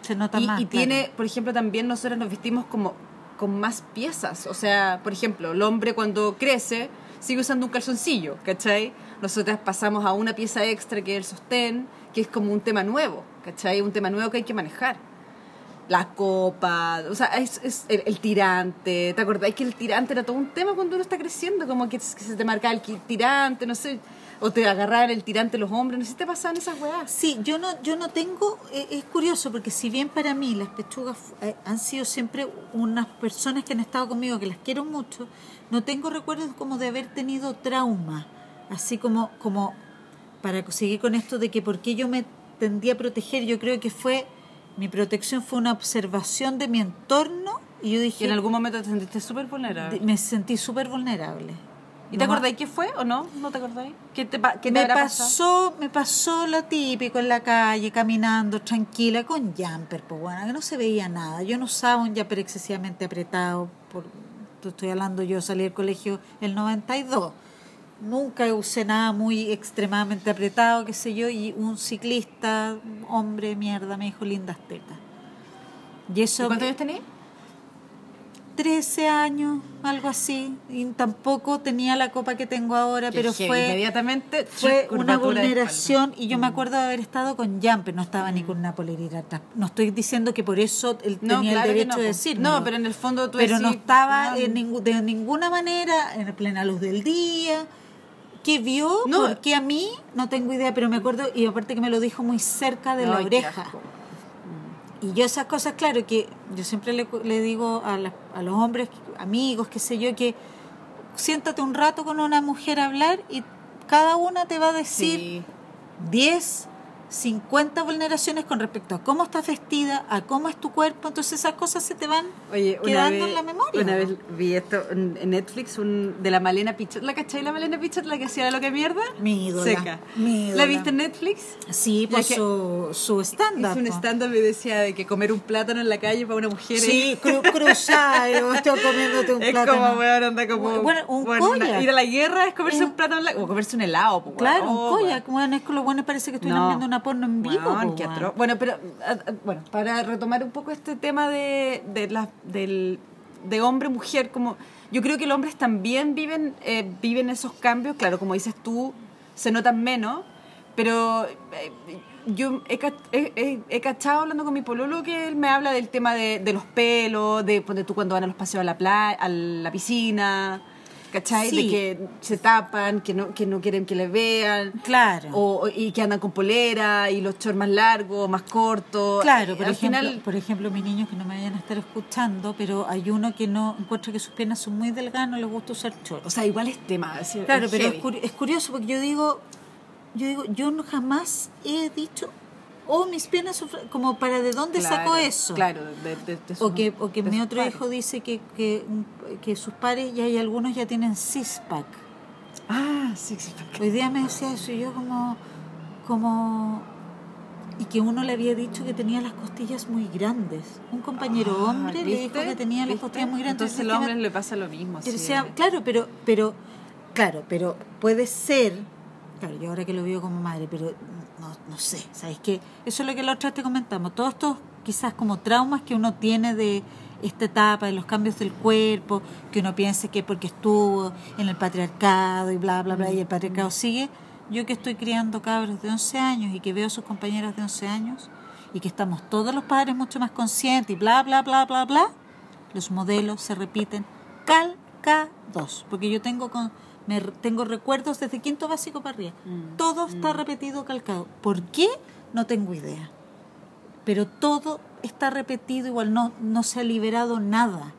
Se nota y, más. y claro. tiene, por ejemplo, también nosotros nos vestimos como con más piezas. O sea, por ejemplo, el hombre cuando crece sigue usando un calzoncillo, ¿cachai? Nosotras pasamos a una pieza extra que es el sostén, que es como un tema nuevo, ¿cachai? Un tema nuevo que hay que manejar. La copa, o sea, es, es el, el tirante. ¿Te acordáis que el tirante era todo un tema cuando uno está creciendo? Como que, que se te marcaba el tirante, no sé, o te agarraban el tirante los hombres, no sé si te pasaban esas weas. Sí, yo no, yo no tengo, eh, es curioso porque si bien para mí las pechugas eh, han sido siempre unas personas que han estado conmigo, que las quiero mucho, no tengo recuerdos como de haber tenido trauma, así como, como para seguir con esto de que por qué yo me tendía a proteger, yo creo que fue, mi protección fue una observación de mi entorno y yo Y dije, en algún momento te sentiste súper vulnerable. de- me sentí súper vulnerable. ¿Y te No- acordáis qué fue o no? ¿No te acordáis? ¿Qué te, pa- qué te me pasó, pasado? me pasó lo típico en la calle, caminando tranquila, con jumper, pues bueno, que no se veía nada. Yo no usaba un jumper excesivamente apretado, por, estoy hablando, yo salí del colegio el 92. Nunca usé nada muy extremadamente apretado, qué sé yo, y un ciclista, hombre, mierda, me dijo lindas tetas. Y ¿Y eso... ¿Cuántos años tenías? 13 años, algo así, y tampoco tenía la copa que tengo ahora, pero heavy. fue Inmediatamente fue una vulneración y yo me acuerdo de haber estado con jumper, no estaba ni con una polerita atrás. No estoy diciendo que por eso él No, tenía claro el que derecho no, de po. decirlo. No, pero en el fondo tú Pero no estaba no, en ningú- de ninguna manera en plena luz del día. ¿Qué vio? Porque a mí no tengo idea, pero me acuerdo, y aparte que me lo dijo muy cerca de la qué oreja. asco. Y yo esas cosas, claro, que yo siempre le, le digo a, las- a los hombres, amigos, qué sé yo, que siéntate un rato con una mujer a hablar y cada una te va a decir Sí. 10, 50 vulneraciones con respecto a cómo estás vestida, a cómo es tu cuerpo, entonces esas cosas se te van Oye, una quedando vez, en la memoria. Una vez vi esto en Netflix un, de la Malena Pichot. ¿La cachai la Malena Pichot? La que hacía lo que mierda. Mi ídola, Seca. mi ídola. ¿La viste en Netflix? Sí, por que su, su stand-up. Un po. stand-up y decía de que comer un plátano en la calle para una mujer Sí, es- cru cruzar, o estoy comiéndote un es plátano. como, weón, anda como... Bueno, un bueno, una- ir a la guerra es comerse Es- un plátano en la... O comerse un helado, pues, Claro, weón. un Oh, koyak. Bueno, es que lo bueno parece que estuvieran No. viendo porno en vivo. Qué. Bueno, pero bueno, para retomar un poco este tema de, de la, del, de hombre-mujer, como yo creo que los hombres también viven, eh, viven esos cambios, claro, como dices tú, se notan menos, pero eh, yo he, he- he- he cachado hablando con mi pololo que él me habla del tema de, de los pelos, de ponte tú cuando van a los paseos a la playa, a la piscina, ¿cachai? Sí. De que se tapan, que no, que no quieren que les vean. Claro. O, y que andan con polera y los shorts más largos, más cortos. Claro, Eh, por al ejemplo, final por ejemplo, mis niños que no me vayan a estar escuchando, pero hay uno que no encuentra que sus piernas son muy delgadas, no les gusta usar shorts. o sea, igual es tema. es- Claro, es pero es, curi- es curioso porque yo digo, yo digo, yo no jamás he dicho oh, mis piernas sufren, como para de dónde sacó eso. Claro, de, de, de O que, o que mi otro hijo dice que, que, que sus pares ya hay algunos ya tienen six-pack. Ah, sí. Hoy día me decía eso y yo como, como, y que uno le había dicho que tenía las costillas muy grandes. Un compañero Ah, hombre le dijo que tenía las costillas muy grandes. Entonces al hombre le pasa lo mismo. sí. decía, claro, pero, pero, claro, pero puede ser, claro, yo ahora que lo veo como madre, pero no, no sé, ¿sabes qué? Eso es lo que la otra vez te comentamos, todos estos quizás como traumas que uno tiene de esta etapa, de los cambios del cuerpo, que uno piense que porque estuvo en el patriarcado y bla, bla, bla, y el patriarcado sigue, yo que estoy criando cabros de 11 años y que veo a sus compañeras de 11 años y que estamos todos los padres mucho más conscientes y bla, bla, bla, bla, bla, los modelos se repiten calcados, porque yo tengo con me tengo recuerdos desde quinto básico para arriba. Mm, Todo está repetido calcado. ¿Por qué? No tengo idea. Pero todo está repetido igual, no, no se ha liberado nada.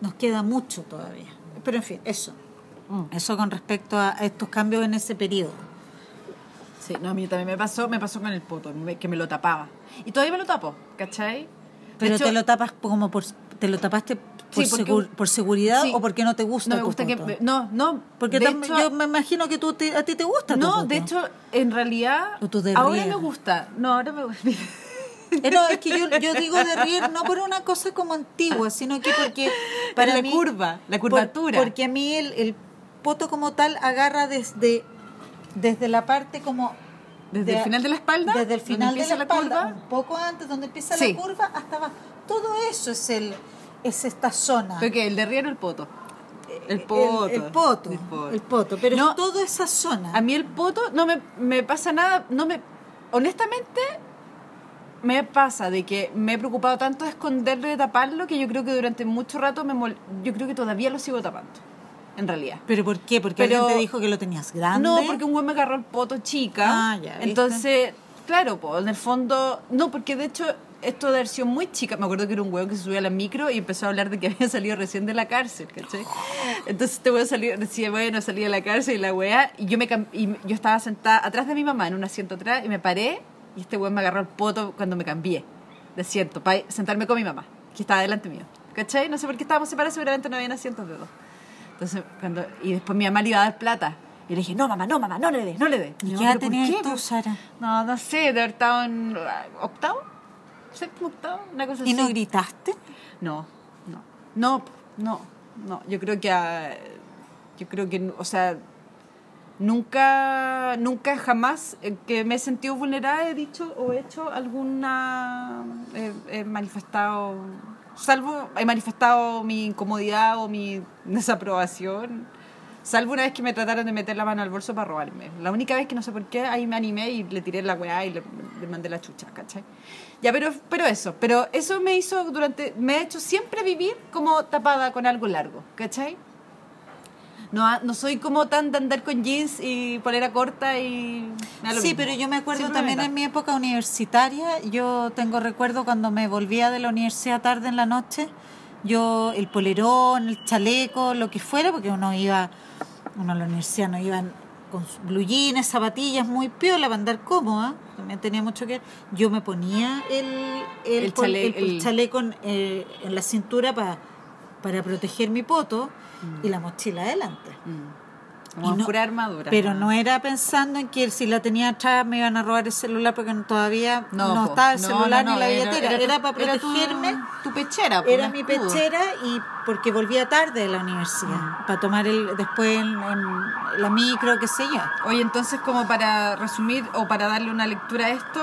Nos queda mucho todavía. Pero en fin, eso. Mm. Eso con respecto a estos cambios en ese periodo. Sí, no, a mí también me pasó, me pasó con el poto, que me lo tapaba. Y todavía me lo tapo, ¿cachai? Pero hecho, te lo tapas como por te lo tapaste por, Sí, porque- segur- por seguridad sí. o porque no te gusta no me tu gusta que no, no, porque de tam- hecho- yo me imagino que tú te- a ti te gusta tu No, poto. de hecho, en realidad O tú de ahora me gusta. No, ahora me gusta. Eh, no, es que yo, yo digo de rier no por una cosa como antigua, sino que porque para la mí- curva, la por- curvatura. porque a mí el, el poto como tal agarra desde, desde la parte como... Desde el final de la espalda, Desde el final de la, la espalda, curva. un poco antes, donde empieza Sí. la curva, hasta abajo. Todo eso es el es esta zona. ¿Pero qué? ¿El de rier o el poto? El poto. El, el poto, El poto. el poto, pero No, es toda esa zona. A mí el poto no me, me pasa nada, no me honestamente me pasa de que me he preocupado tanto de esconderlo y de taparlo que yo creo que durante mucho rato me mol- yo creo que todavía lo sigo tapando. En realidad. ¿Pero por qué? ¿Porque Pero- alguien te dijo que lo tenías grande? No, porque un güey me agarró el poto chica. Ah, ya, ¿viste? Entonces, claro, pues en el fondo, no, porque de hecho esto de versión muy chica, me acuerdo que era un huevo que se subía a la micro y empezó a hablar de que había salido recién de la cárcel, ¿cachai? Entonces este huevo salió, decía, bueno, salí de la cárcel y la weá, y yo me y yo estaba sentada atrás de mi mamá en un asiento atrás y me paré y este huevo me agarró el poto cuando me cambié de asiento para sentarme con mi mamá, que estaba delante mío, ¿cachai? No sé por qué estábamos separados, seguramente no habían asientos de dos. Entonces, cuando, y después mi mamá le iba a dar plata. Y le dije, no, mamá, no, mamá, no le des, no le des. ¿Y mi qué edad "¿Pero por tenías tú, Sara? No, no sé, de haber estado en ah, octavo, séptimo, octavo, una cosa ¿Y no gritaste? No, no, no, no, no. Yo creo que, ah, yo creo que, o sea, nunca, nunca jamás que me he sentido vulnerada he dicho o he hecho alguna, he manifestado, salvo, he manifestado mi incomodidad o mi desaprobación. Salvo una vez que me trataron de meter la mano al bolso para robarme. La única vez que no sé por qué, ahí me animé y le tiré la weá y le, le mandé la chucha, ¿cachai? Ya, pero, pero eso, pero eso me hizo durante, me ha hecho siempre vivir como tapada con algo largo, ¿cachai? No, ha- no soy como tan de andar con jeans y polera corta y... Sí, mismo. pero yo me acuerdo Siempre también me en mi época universitaria, yo tengo recuerdo cuando me volvía de la universidad tarde en la noche, yo el polerón, el chaleco, lo que fuera, porque uno iba, uno a la universidad no iban con blue jeans, zapatillas muy piola para andar cómoda, también tenía mucho que ver. Yo me ponía el, el, El chale- el- el el- chaleco en, eh, en la cintura para para proteger mi poto y la mochila adelante. Mm. Como Y no- pura armadura. Pero no era pensando en que si la tenía atrás me iban a robar el celular porque no- todavía no, po. estaba el No, celular no, ni no, la billetera. Era, para era tu- protegerme. Tu, pechera. Era mi escudo. pechera y porque volvía tarde de la universidad para tomar el después en, en la micro, qué sé yo. Oye, entonces como para resumir o para darle una lectura a esto,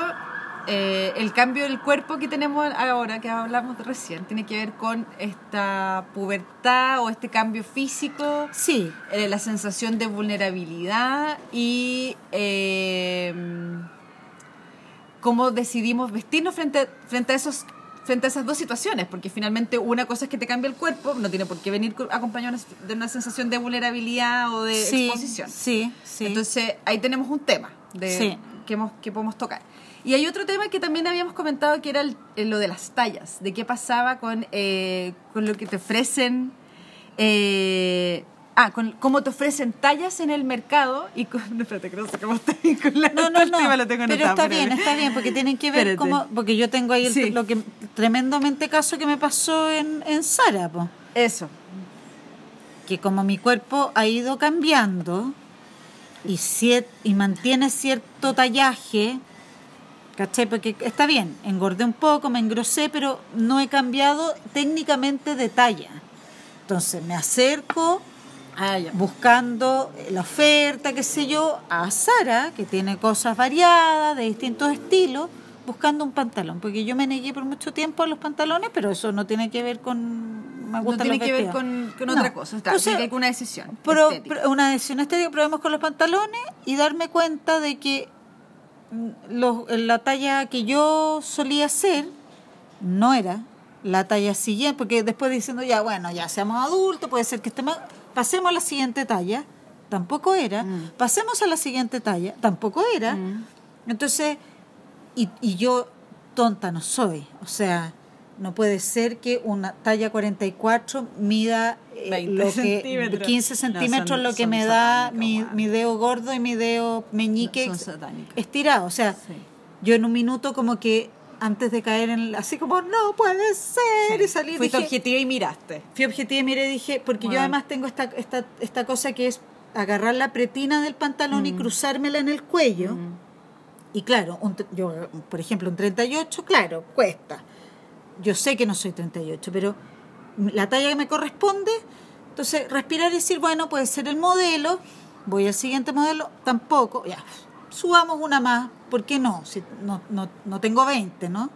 eh, el cambio del cuerpo que tenemos ahora, que hablamos recién, tiene que ver con esta pubertad o este cambio físico, Sí, eh, la sensación de vulnerabilidad y eh, cómo decidimos vestirnos frente, a- frente, a esos, frente a esas dos situaciones, porque finalmente una cosa es que te cambia el cuerpo, no tiene por qué venir co- acompañado de una sensación de vulnerabilidad o de sí, exposición. sí, sí. Entonces ahí tenemos un tema de, Sí. que, hemos, que podemos tocar. Y hay otro tema que también habíamos comentado que era el- el- lo de las tallas, de qué pasaba con, eh, con lo que te ofrecen, eh, Ah, con cómo te ofrecen tallas en el mercado y con... No, espérate, que está bien con la No, no, no. lo tengo Pero está bien, está bien, porque tienen que ver Espérate. cómo. Porque yo tengo ahí el, Sí. lo que tremendamente caso que me pasó en, en Sara, po. Eso. que como mi cuerpo ha ido cambiando y, cier- y mantiene cierto tallaje, ¿cachai? Porque está bien, engordé un poco, me engrosé, pero no he cambiado técnicamente de talla. Entonces me acerco Ah, buscando la oferta, qué sé yo, a Sara, que tiene cosas variadas, de distintos estilos, buscando un pantalón. Porque yo me negué por mucho tiempo a los pantalones, pero eso no tiene que ver con... Me No tiene que ver con, con No. otra cosa. Claro, Entonces, tiene que ver una decisión. pero, estética. una decisión estética, probemos con los pantalones y darme cuenta de que mm, los- la talla que yo solía hacer no era la talla siguiente, porque después diciendo ya, bueno, ya seamos adultos, puede ser que estemos, pasemos a la siguiente talla, tampoco era, Mm. pasemos a la siguiente talla, tampoco era. Mm. Entonces, y, y yo tonta no soy, o sea, no puede ser que una talla 44 mida eh, 20 lo que centímetros. 15 No, centímetros son- lo que me da mi, mi dedo gordo y mi dedo meñique estirado. O sea, Sí. yo en un minuto como que antes de caer en así como no puede ser y salir Fuiste objetiva y miraste. fui objetiva y miré dije porque yo además tengo esta, esta esta cosa que es agarrar la pretina del pantalón Mm. y cruzármela en el cuello y claro un yo por ejemplo un 38 claro cuesta yo sé que no soy 38 pero la talla que me corresponde entonces respirar y decir bueno puede ser el modelo voy al siguiente modelo tampoco ya subamos una más ¿por qué no? si no, no, no tengo 20 ¿no?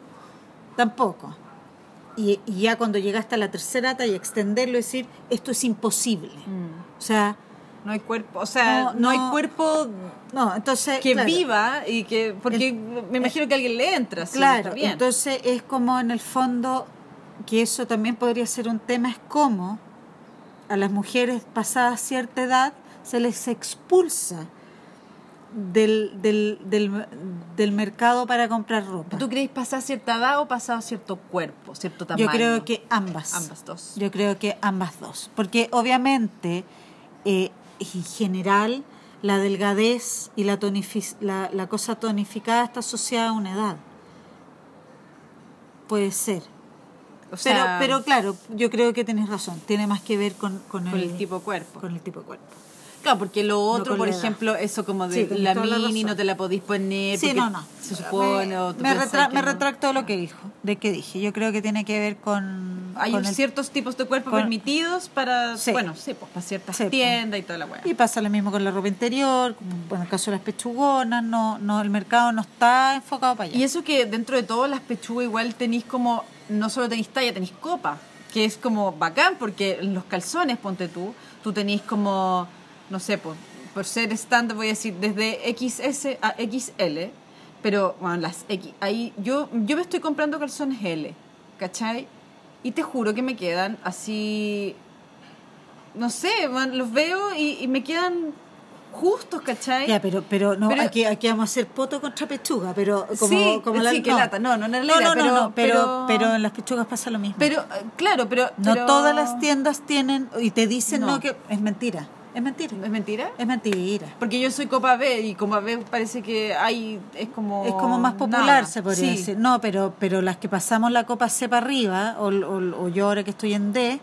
tampoco y, y ya cuando llegaste a la tercera talla extenderlo y decir esto es imposible o sea No hay cuerpo, o sea, no, No, hay cuerpo no entonces que claro. viva y que. Porque me imagino que alguien le entra. sí, Claro, está bien. entonces es como en el fondo que eso también podría ser un tema, es como a las mujeres pasadas cierta edad se les expulsa del, del, del, del mercado para comprar ropa. ¿Tú crees pasar cierta edad o pasado cierto cuerpo, cierto tamaño? Yo creo que ambas. Ambas dos. Yo creo que ambas dos. Porque obviamente, eh, en general, la delgadez y la, la, la cosa tonificada está asociada a una edad. Puede ser. O sea, pero, pero claro, yo creo que tenés razón. Tiene más que ver con, con, con el tipo cuerpo. Con el tipo cuerpo. Claro, porque lo otro, por ejemplo, eso como de Sí, la mini no te la podís poner. Sí, no, no. Se supone. Me, o me, retra- me no. retracto de lo que dijo, de que dije. Yo creo que tiene que ver con. Hay con el- ciertos tipos de cuerpo con- permitidos para, Sí. bueno, sí, pues para ciertas Sí, pues. tiendas y toda la weá. Y pasa lo mismo con la ropa interior, en el caso de las pechugonas, no, no, el mercado no está enfocado para allá. Y eso que dentro de todo las pechugas igual tenéis como, no solo tenéis talla, tenéis copa, que es como bacán, porque en los calzones, ponte tú, tú tenéis como, no sé, por, por ser estándar voy a decir desde XS a XL, pero bueno, las X, ahí yo, yo me estoy comprando calzones L, ¿cachai? Y te juro que me quedan así, no sé, los veo y, y me quedan justos, ¿cachai? Ya, pero, pero no, Pero- aquí, aquí vamos a hacer poto contra pechuga, pero como, Sí, como sí, que lata. No, no, no, no, pero- no, pero, pero- pero en las pechugas pasa lo mismo. Pero, eh, claro, pero... no todas las tiendas tienen, y te dicen no, No. que es mentira, es mentira, ¿Es mentira? es mentira. Porque yo soy Copa B y Copa B parece que hay... Es como... Es como más popular, nada. se podría Sí. decir. No, pero, pero las que pasamos la copa C para arriba, o, o- o yo ahora que estoy en D,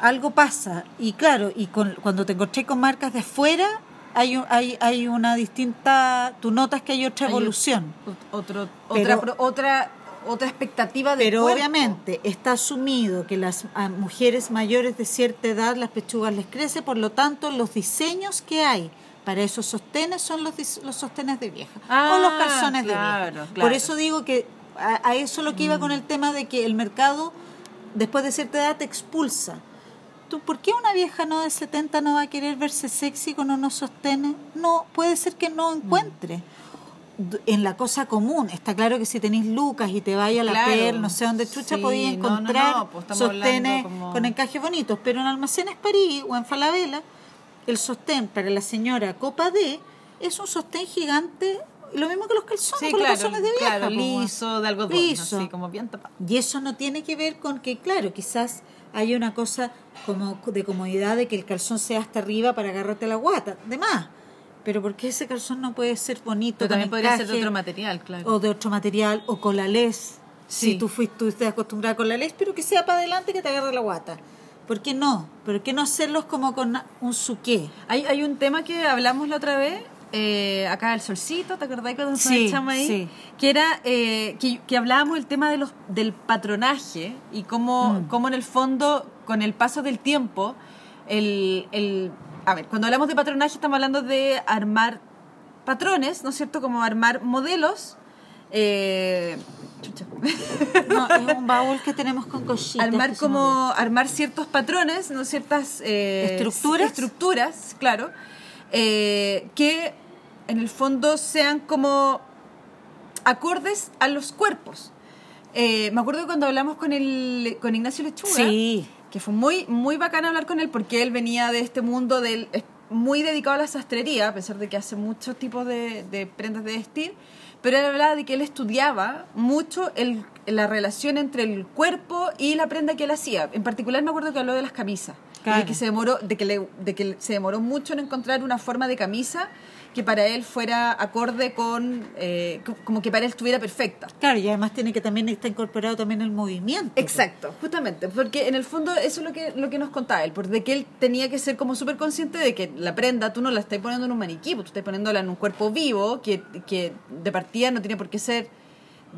algo pasa. Y claro, y con, cuando te encontré con marcas de afuera, hay, hay, hay una distinta. Tú notas que hay otra evolución. ot- Otro, otra, otra, otra expectativa de Pero cuerpo. obviamente está asumido que las a mujeres mayores de cierta edad las pechugas les crece, por lo tanto los diseños que hay para esos sostenes son los, los sostenes de vieja Ah, o los calzones de vieja. claro. Por eso digo que a, a eso lo que iba con el tema de que el mercado después de cierta edad te expulsa. ¿Tú, ¿Por qué una vieja no de 70 no va a querer verse sexy con unos sostenes? No, puede ser que no encuentre. D- En la cosa común, está claro que si tenéis lucas y te vaya a la Claro. PER, no sé dónde chucha, Sí, podías no, no, encontrar no, pues sostenes como- con encajes bonitos. Pero en Almacenes París o en Falabella, el sostén para la señora Copa D es un sostén gigante, lo mismo que los calzones, Sí, con los claro, calzones de vieja. claro, liso, de algodón, Liso. así como bien tapado. Y eso no tiene que ver con que, claro, quizás hay una cosa como de comodidad de que el calzón sea hasta arriba para agarrarte la guata, de más. Pero ¿por qué ese calzón no puede ser bonito? Pero también podría ser de otro material, claro. O de otro material, o con la les. Sí. Si tú fuiste, tú estás acostumbrada con la les, pero que sea para adelante que te agarre la guata. ¿Por qué no? ¿Por qué no hacerlos como con un suqué? Hay, hay un tema que hablamos la otra vez, eh, acá el solcito, ¿te acordás cuando nos Sí, echamos ahí? sí. Que era eh, que, que hablábamos del tema de los, del patronaje y cómo, Mm. cómo en el fondo, con el paso del tiempo, el, el... A ver, cuando hablamos de patronaje estamos hablando de armar patrones, ¿no es cierto? Como armar modelos. eh, chucha. No, es un baúl que tenemos con cositas. armar como armar ciertos patrones no ciertas eh, ¿Estructuras? estructuras claro eh, que en el fondo sean como acordes a los cuerpos Eh, me acuerdo cuando hablamos con el con Ignacio Lechuga Sí. Que fue muy muy bacán hablar con él porque él venía de este mundo del muy dedicado a la sastrería a pesar de que hace muchos tipos de, de prendas de vestir pero él hablaba de que él estudiaba mucho el, la relación entre el cuerpo y la prenda que él hacía en particular me acuerdo que habló de las camisas Claro. de que se demoró de que le- de que se demoró mucho en encontrar una forma de camisa que para él fuera acorde con eh, co- como que para él estuviera perfecta Claro, y además tiene que también está incorporado también el movimiento. Exacto, justamente, porque en el fondo eso es lo que, lo que nos contaba él, porque que él tenía que ser como súper consciente de que la prenda tú no la estás poniendo en un maniquí, pues tú estás poniéndola en un cuerpo vivo, que, que de partida no tiene por qué ser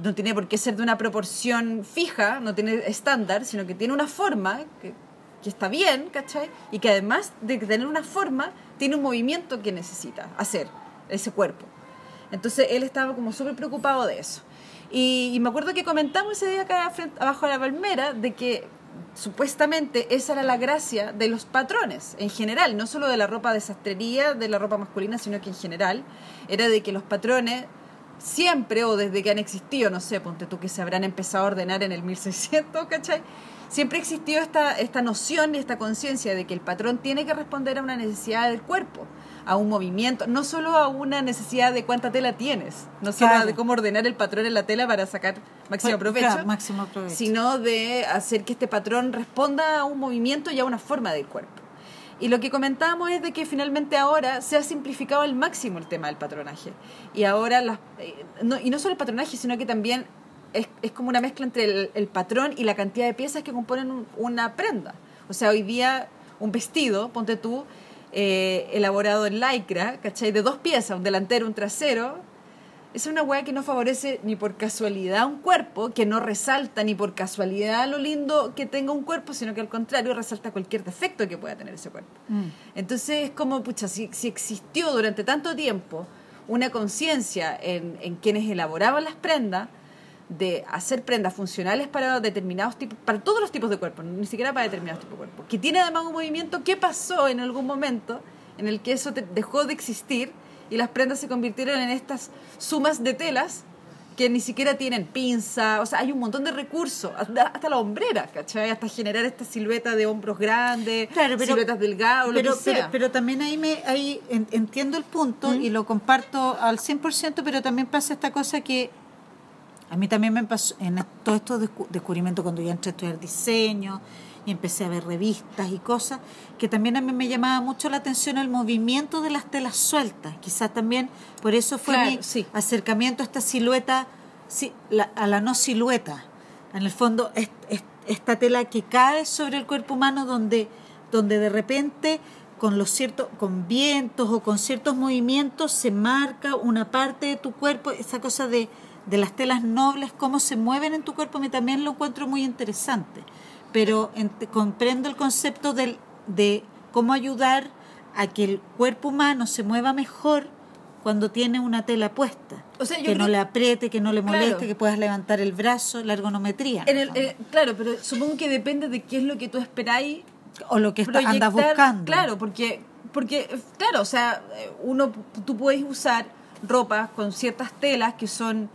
no tiene por qué ser de una proporción fija, no tiene estándar, sino que tiene una forma que, que está bien, ¿cachai? Y que además de tener una forma, tiene un movimiento que necesita hacer ese cuerpo. Entonces él estaba como súper preocupado de eso. Y, me acuerdo que comentamos ese día acá abajo de la palmera de que supuestamente esa era la gracia de los patrones en general, no solo de la ropa de sastrería, de la ropa masculina, sino que en general era de que los patrones siempre o desde que han existido, no sé, ponte tú que se habrán empezado a ordenar en el 1600, ¿cachai? Siempre existió esta, esta noción y esta conciencia de que el patrón tiene que responder a una necesidad del cuerpo, a un movimiento, no solo a una necesidad de cuánta tela tienes, no solo Claro. de cómo ordenar el patrón en la tela para sacar máximo Claro, provecho, máximo provecho. sino de hacer que este patrón responda a un movimiento y a una forma del cuerpo. Y lo que comentábamos es de que finalmente ahora se ha simplificado al máximo el tema del patronaje. Y ahora, las, eh, no, y no solo el patronaje, sino que también es, es como una mezcla entre el, el patrón y la cantidad de piezas que componen un- una prenda. O sea, hoy día un vestido, ponte tú, eh, elaborado en lycra, ¿cachai? De dos piezas, un delantero, un trasero, es una weá que no favorece ni por casualidad a un cuerpo, que no resalta ni por casualidad lo lindo que tenga un cuerpo, sino que al contrario resalta cualquier defecto que pueda tener ese cuerpo. Mm. Entonces es como, pucha, si, si existió durante tanto tiempo una conciencia en, en quienes elaboraban las prendas de hacer prendas funcionales para determinados tipos, para todos los tipos de cuerpos, ni siquiera para determinados tipos de cuerpos, que tiene además un movimiento, ¿qué pasó en algún momento en el que eso te- dejó de existir y las prendas se convirtieron en estas sumas de telas que ni siquiera tienen pinza, o sea, hay un montón de recursos, hasta la hombrera, ¿cachai? Hasta generar esta silueta de hombros grandes, Claro, pero- siluetas delgadas, pero, lo que pero, sea. pero también ahí, me, ahí en- entiendo el punto y lo comparto al 100%, pero también pasa esta cosa que a mí también me pasó en todos estos descu- descubrimientos cuando yo entré a estudiar diseño y empecé a ver revistas y cosas, que también a mí me llamaba mucho la atención el movimiento de las telas sueltas. Quizás también por eso fue Claro, mi sí. acercamiento a esta silueta, sí, la- a la no silueta. En el fondo, es, es- esta tela que cae sobre el cuerpo humano donde, donde de repente con los ciertos, con vientos o con ciertos movimientos se marca una parte de tu cuerpo, esa cosa de, de las telas nobles, cómo se mueven en tu cuerpo, mí también lo encuentro muy interesante. Pero ent- comprendo el concepto del, de cómo ayudar a que el cuerpo humano se mueva mejor cuando tiene una tela puesta. O sea, yo que no le apriete, que no le moleste, Claro. que puedas levantar el brazo, la ergonometría. En el- eh, claro, pero supongo que depende de qué es lo que tú esperáis o lo que está, andas buscando. Claro, porque, porque, claro, o sea, eh, uno, tú puedes usar ropas con ciertas telas que son,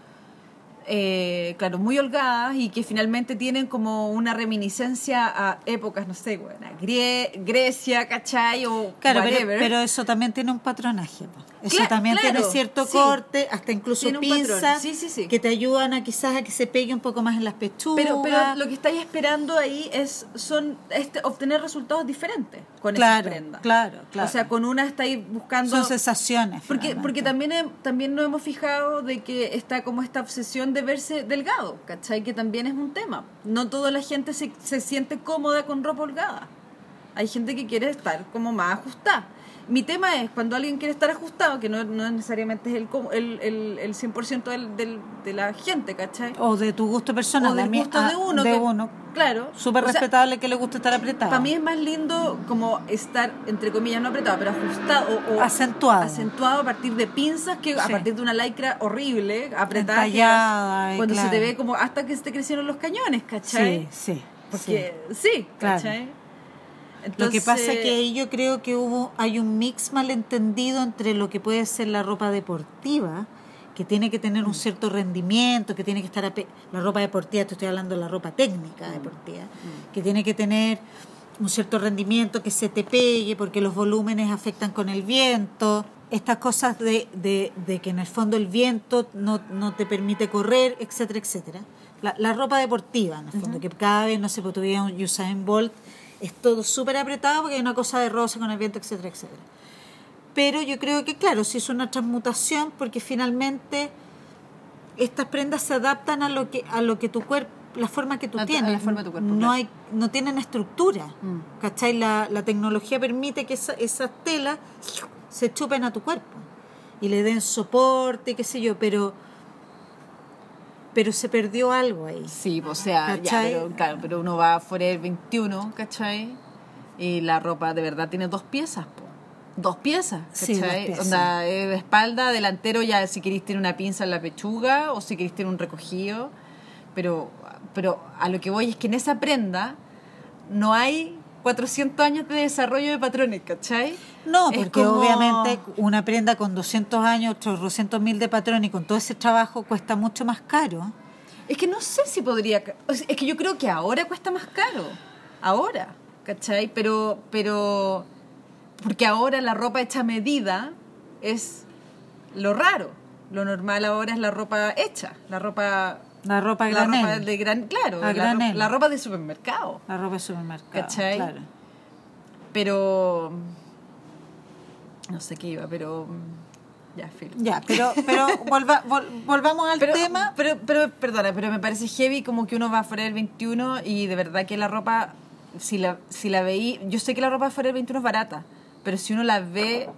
eh, claro, muy holgadas y que finalmente tienen como una reminiscencia a épocas, no sé, bueno, Grecia, ¿cachai? O Claro, pero, whatever. pero eso también tiene un patronaje. po. Eso Cla- también claro, tiene cierto sí. corte, hasta incluso pinzas Sí, sí, sí. que te ayudan a quizás a que se pegue un poco más en las pechugas. Pero, pero lo que estáis esperando ahí es son este, obtener resultados diferentes con claro, esa prenda. claro, claro. O sea, con una estáis buscando... son sensaciones. Porque, finalmente. porque también, he- también nos hemos fijado de que está como esta obsesión de verse delgado, ¿cachai? Que también es un tema. No toda la gente se, se siente cómoda con ropa holgada. Hay gente que quiere estar como más ajustada. Mi tema es cuando alguien quiere estar ajustado, que no, no necesariamente es el, el, el, el 100% del, del, de la gente, ¿cachai? O de tu gusto personal. o del gusto de uno. De que- uno. Claro. Súper sea, respetable que le guste estar apretado. para mí es más lindo como estar, entre comillas, no apretado, pero ajustado o, o Acentuado. acentuado a partir de pinzas que a partir de una lycra horrible, apretada. Entallada, cuando se te ve como hasta que se te crecieron los cañones, ¿cachai? Sí, sí. Porque sí, Claro. Lo que pasa es que ahí yo creo que hubo hay un mix malentendido entre lo que puede ser la ropa deportiva, que tiene que tener Mm. un cierto rendimiento, que tiene que estar la ropa deportiva, te estoy hablando de la ropa técnica Mm. deportiva, que tiene que tener un cierto rendimiento, que se te pegue, porque los volúmenes afectan con el viento. Estas cosas de, de, de que en el fondo el viento no, no te permite correr, etcétera, etcétera. La, la ropa deportiva, en el fondo, que cada vez, no sé, pues tuviera un Usain Bolt, es todo súper apretado porque hay una cosa de rosa con el viento, etcétera, etcétera. Pero yo creo que, claro, sí es una transmutación porque finalmente estas prendas se adaptan a lo que, a lo que tu cuerpo, la forma que tú A tu- a tienes. la forma de tu cuerpo, no, claro. hay, no tienen estructura. Mm. ¿Cachai? La, la tecnología permite que esa- esas telas se chupen a tu cuerpo y le den soporte, qué sé yo, pero pero se perdió algo ahí. Sí, o sea, ya, pero, claro, pero uno va a Forever 21, ¿cachai? Y la ropa de verdad tiene dos piezas, po. Dos piezas, Sí, ¿cachai? dos piezas. Onda, de espalda, delantero, ya si queréis tener una pinza en la pechuga o si queréis tener un recogido. Pero, pero a lo que voy es que en esa prenda no hay 400 años de desarrollo de patrones, ¿cachai? No, porque como- obviamente una prenda con 200 años, otros 200 mil de patrón y con todo ese trabajo cuesta mucho más caro. Es que no sé si podría. es que yo creo que ahora cuesta más caro. Ahora, ¿cachai? Pero. pero Porque ahora la ropa hecha a medida es lo raro. Lo normal ahora es la ropa hecha. La ropa. La ropa a la ropa de gran. Claro, A la, ro- granel. la ropa de supermercado. La ropa de supermercado. ¿Cachai? Claro. Pero. No sé qué iba, pero. Ya, filo. Ya, pero, pero volva- vol- volvamos al pero, tema. Pero, pero, perdona, pero me parece heavy como que uno va fuera del 21 y de verdad que la ropa, si la, si la veí, yo sé que la ropa fuera del 21 es barata, pero si uno la ve,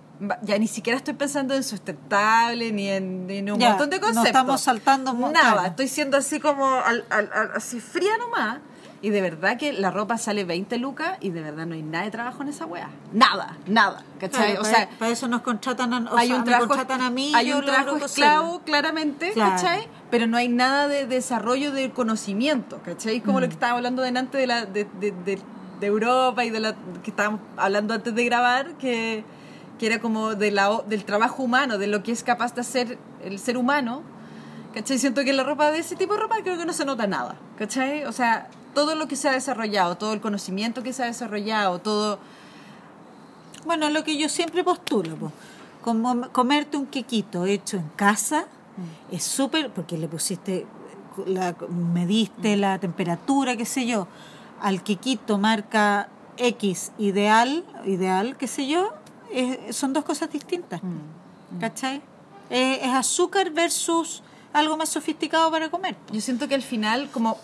ya ni siquiera estoy pensando en sustentable ni en, ni en un Ya, montón de no conceptos. estamos saltando Nada, estoy siendo así como al- al- al- así fría nomás. Y de verdad que la ropa sale 20 lucas y de verdad no hay nada de trabajo en esa wea. Nada, nada. ¿Cachai? Claro, o para, sea, para eso nos contratan a, o hay sea, un me trabajo, contratan a mí. hay yo un trabajo esclavo, claramente, Claro. ¿cachai? Pero no hay nada de desarrollo del conocimiento, ¿cachai? Como Mm. lo que estábamos hablando delante de, la, de, de, de- de Europa y de la que estábamos hablando antes de grabar, que, que era como de la, del trabajo humano, de lo que es capaz de hacer el ser humano, ¿cachai? Siento que la ropa de ese tipo de ropa creo que no se nota nada, ¿cachai? O sea, todo lo que se ha desarrollado, todo el conocimiento que se ha desarrollado, todo... Bueno, lo que yo siempre postulo, pues, como comerte un quequito hecho en casa Mm. es súper, porque le pusiste, la, Mm. mediste la temperatura, qué sé yo, al quequito marca X ideal, ideal, qué sé yo, es- son dos cosas distintas, Mm. ¿cachai? Eh, es azúcar versus algo más sofisticado para comer. Yo siento que al final, como,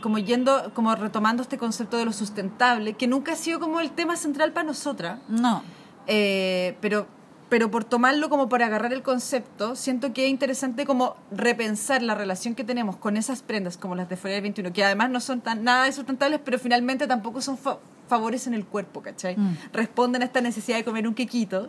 como yendo, como retomando este concepto de lo sustentable, que nunca ha sido como el tema central para nosotras, No, eh, pero, pero por tomarlo como por agarrar el concepto, siento que es interesante como repensar la relación que tenemos con esas prendas como las de del 21, que además no son tan, nada de sustentables, pero finalmente tampoco son fa- favores en el cuerpo, ¿cachai? Mm. Responden a esta necesidad de comer un quequito.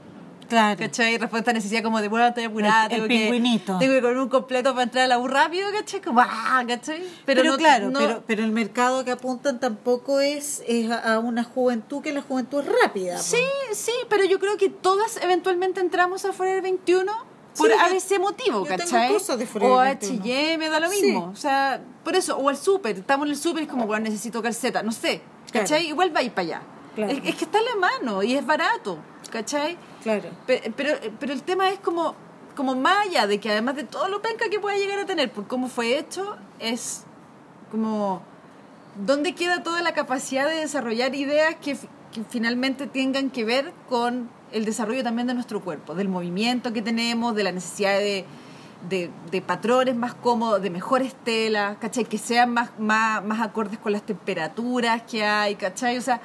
claro. ¿Cachai? Responde a esta necesidad como de, bueno, estoy apurada, tengo que, pingüinito. tengo que comer un completo para entrar a la U rápido, ¿cachai? Como, ah, ¿cachai? Pero, no- claro, no- pero, pero el mercado que apuntan tampoco es, es a una juventud que la juventud es rápida. Sí, sí, pero yo creo que todas eventualmente entramos a Forever 21 por Sí, ABC motivo, yo tengo ¿cachai? de Forever o a 21. H&M, da lo Sí. mismo. O sea, por eso, o al súper, estamos en el súper y es como, bueno, necesito calceta, no sé, ¿cachai? Claro. Igual va a ir para allá. Claro. Es, es que está en la mano y es barato. ¿cachai? Claro. Pe- Pero, pero, el tema es como, como más allá de que además de todo lo penca que pueda llegar a tener por cómo fue hecho, es como dónde queda toda la capacidad de desarrollar ideas que, que finalmente tengan que ver con el desarrollo también de nuestro cuerpo, del movimiento que tenemos, de la necesidad de, de, de patrones más cómodos, de mejores telas, ¿cachai? Que sean más, más, más acordes con las temperaturas que hay, ¿cachai? O sea,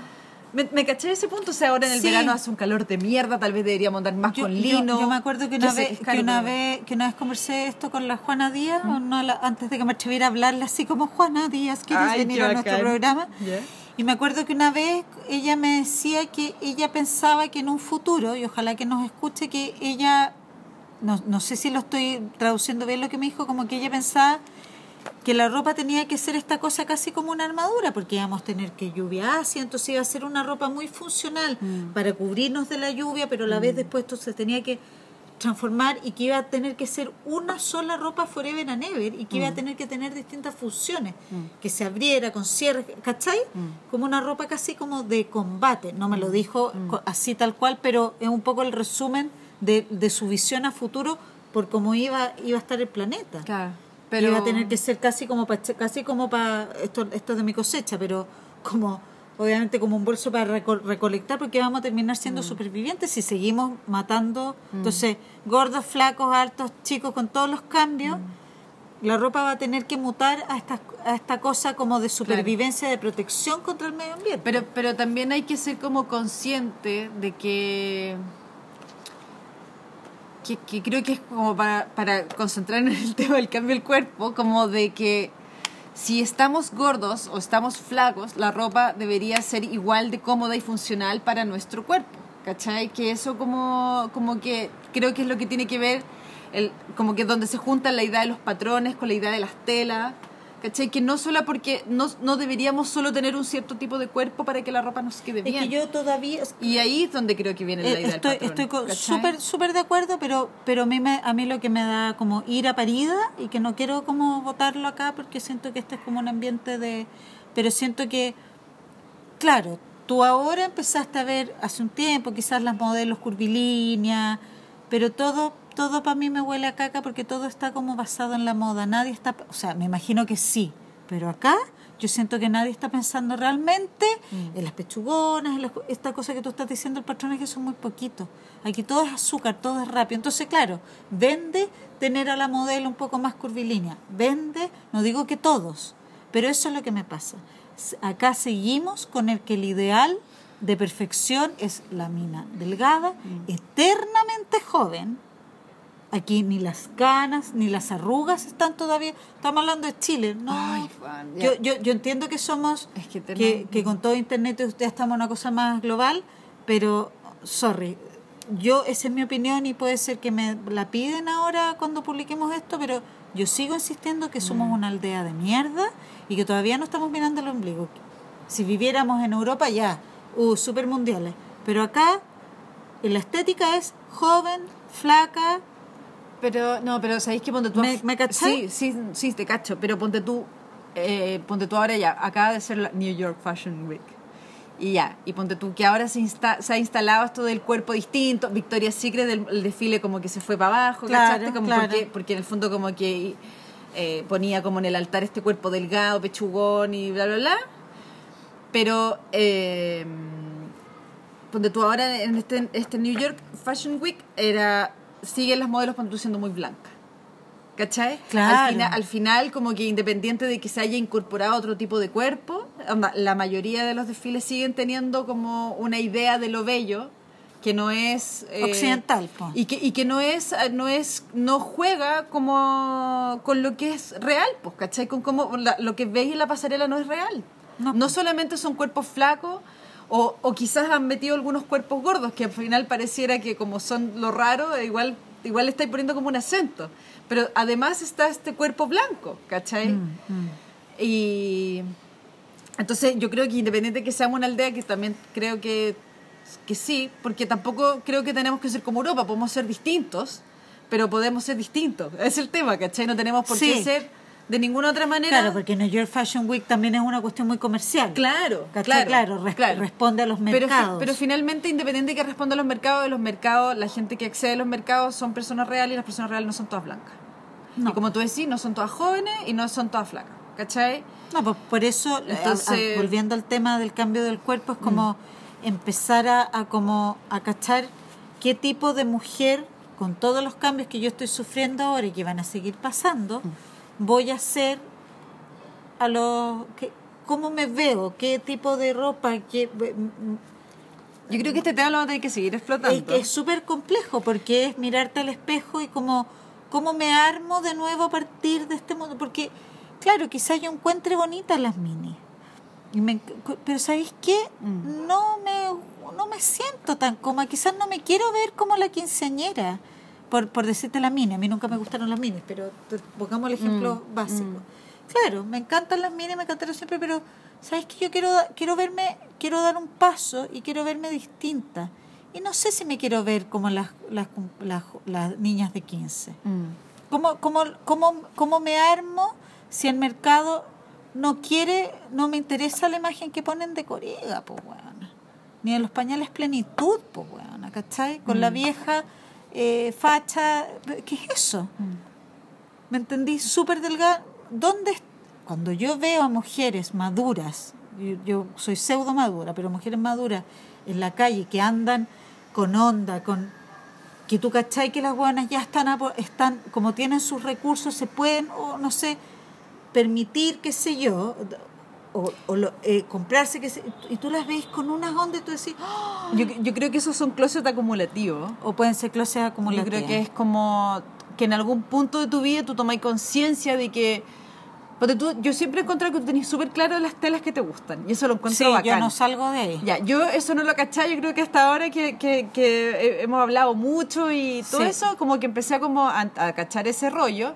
me, me caché ese punto, o sea, ahora en el Sí. verano hace un calor de mierda, tal vez deberíamos andar más Yo, con lino. yo me acuerdo que una, vez, que, una vez, que una vez conversé esto con la Juana Díaz, o no, la- antes de que me atreviera a hablarle así como Juana Díaz, ¿quieres Ay, venir a nuestro programa? Ya. Y me acuerdo que una vez ella me decía que ella pensaba que en un futuro, y ojalá que nos escuche, que ella, no, no sé si lo estoy traduciendo bien lo que me dijo, como que ella pensaba que la ropa tenía que ser esta cosa casi como una armadura, porque íbamos a tener que lluvia ácida, entonces iba a ser una ropa muy funcional para cubrirnos de la lluvia, pero a la vez después esto se tenía que transformar y que iba a tener que ser una sola ropa forever and ever y que iba a tener que tener distintas funciones, que se abriera con cierre, ¿cachai? Como una ropa casi como de combate, no me lo dijo así tal cual, pero es un poco el resumen de, de su visión a futuro por cómo iba, iba a estar el planeta. Claro, pero iba a tener que ser casi como para casi como para esto esto es de mi cosecha, pero como obviamente como un bolso para reco- recolectar porque vamos a terminar siendo supervivientes si seguimos matando. Entonces, gordos, flacos, altos, chicos con todos los cambios, la ropa va a tener que mutar a esta a esta cosa como de supervivencia, de protección contra el medio ambiente. Pero, pero también hay que ser como consciente de que, que, que creo que es como para, para concentrarnos en el tema del cambio del cuerpo, como de que si estamos gordos o estamos flacos, la ropa debería ser igual de cómoda y funcional para nuestro cuerpo. ¿Cachai? Que eso como, como que creo que es lo que tiene que ver, el, como que donde se junta la idea de los patrones con la idea de las telas. ¿Cachai? Que no solo porque no, no deberíamos solo tener un cierto tipo de cuerpo para que la ropa nos quede es bien. que yo todavía Y ahí es donde creo que viene la Eh, idea estoy, del patrón. estoy súper súper de acuerdo pero pero a mí me, a mí lo que me da como ira parida y que no quiero como votarlo acá porque siento que este es como un ambiente de pero siento que claro tú ahora empezaste a ver hace un tiempo quizás las modelos curvilíneas pero todo todo para mí me huele a caca porque todo está como basado en la moda nadie está o sea me imagino que sí pero acá yo siento que nadie está pensando realmente en las pechugonas, en las esta cosa que tú estás diciendo, el patrón es que son muy poquitos. Aquí todo es azúcar, todo es rápido. Entonces, claro, vende tener a la modelo un poco más curvilínea. Vende, no digo que todos, pero eso es lo que me pasa. Acá seguimos con el que el ideal de perfección es la mina delgada, eternamente joven, Aquí ni las canas ni las arrugas están todavía. Estamos hablando de Chile, ¿no? Ay, Juan, yo, yo, yo entiendo que somos, Es que que, que con todo Internet usted estamos en una cosa más global, pero, sorry, yo, esa es mi opinión y puede ser que me la piden ahora cuando publiquemos esto, pero yo sigo insistiendo que Mm. somos una aldea de mierda y que todavía no estamos mirando el ombligo. Si viviéramos en Europa, ya, uh, super mundiales. Pero acá, la estética es joven, flaca, Pero, no, pero ¿sabéis que ponte tú... ¿Me- me cachai? Sí, sí, sí, te cacho, pero ponte tú, eh, ponte tú ahora ya, acaba de ser la New York Fashion Week. Y ya, y ponte tú que ahora se, insta- se ha instalado esto del cuerpo distinto, Victoria's Secret, del el desfile como que se fue para abajo, Claro, ¿cachaste? Como claro. porque, porque en el fondo como que eh, ponía como en el altar este cuerpo delgado, pechugón y bla, bla, bla. Pero, eh, ponte tú ahora en este, este New York Fashion Week, era siguen las modelos siendo muy blancas. ¿Cachai? Claro. Al, fina- al final, como que independiente de que se haya incorporado otro tipo de cuerpo, la mayoría de los desfiles siguen teniendo como una idea de lo bello que no es eh, Occidental, po. y que, y que no es no es no juega como con lo que es real pues ¿cachai? con cómo la- lo que veis en la pasarela no es real No, no, solamente son cuerpos flacos o, o quizás han metido algunos cuerpos gordos que al final pareciera que como son lo raro eh, igual igual le estáis poniendo como un acento pero además está este cuerpo blanco ¿cachai? Mm, mm. Y entonces yo creo que independiente de que seamos una aldea, que también creo que, que sí, porque tampoco creo que tenemos que ser como Europa, podemos ser distintos, pero podemos ser distintos. Es el tema, ¿cachai? No tenemos por Sí. qué ser De ninguna otra manera. Claro, porque New York Fashion Week también es una cuestión muy comercial. Claro, ¿Cachai? claro, claro. responde a los mercados. pero finalmente, independiente de que responda a los mercados, de los mercados, la gente que accede a los mercados son personas reales y las personas reales no son todas blancas. No. Y como tú decís, no son todas jóvenes y no son todas flacas. ¿Cachai? No, pues por eso, Entonces- a- a- volviendo al tema del cambio del cuerpo, es como empezar a, a como a cachar qué tipo de mujer, con todos los cambios que yo estoy sufriendo ahora y que van a seguir pasando, voy a ser a los... que- ¿Cómo me veo? ¿Qué tipo de ropa? ¿Qué, Yo creo que este tema lo vamos a tener que seguir explotando. es súper complejo porque es mirarte al espejo y como cómo me armo de nuevo a partir de este mundo porque claro quizás yo encuentre bonitas las mini y me pero sabéis qué Mm. no me no me siento tan cómoda quizás no me quiero ver como la quinceañera por, por decirte la mini a mí nunca me gustaron las minis pero pongamos el ejemplo Mm, básico claro me encantan las minis me encantaron siempre pero sabes que yo quiero quiero verme quiero dar un paso y quiero verme distinta y no sé si me quiero ver como las las, las, las niñas de 15 Mm. ¿Cómo, cómo, cómo, ¿Cómo me armo si el mercado no quiere, no me interesa la imagen que ponen de Corega, pues weona? Ni en los pañales plenitud, pues weona, ¿cachai? Con la vieja eh, facha, ¿qué es eso? ¿Me entendí? Súper delgada. ¿Dónde? Cuando yo veo a mujeres maduras, yo, yo soy pseudo madura, pero mujeres maduras en la calle que andan con onda, con que tú cachai que las buenas ya están, apo- están como tienen sus recursos, se pueden, o no sé, permitir, qué sé yo, o, o lo- eh, comprarse, que y tú las veis con unas ondas y tú decís, ¡Ah! Yo, yo creo que esos son closets acumulativos. o pueden ser closets Yo acumulativos. creo que es como que en algún punto de tu vida tú tomas conciencia de que. Porque tú, yo siempre he encontrado que tú tenés súper claro las telas que te gustan. Y eso lo encuentro Sí, bacán. yo no salgo de ahí. Ya, yo eso no lo caché, yo creo que hasta ahora que, que, que he- hemos hablado mucho y todo Sí. eso, como que empecé a, como a, a cachar ese rollo,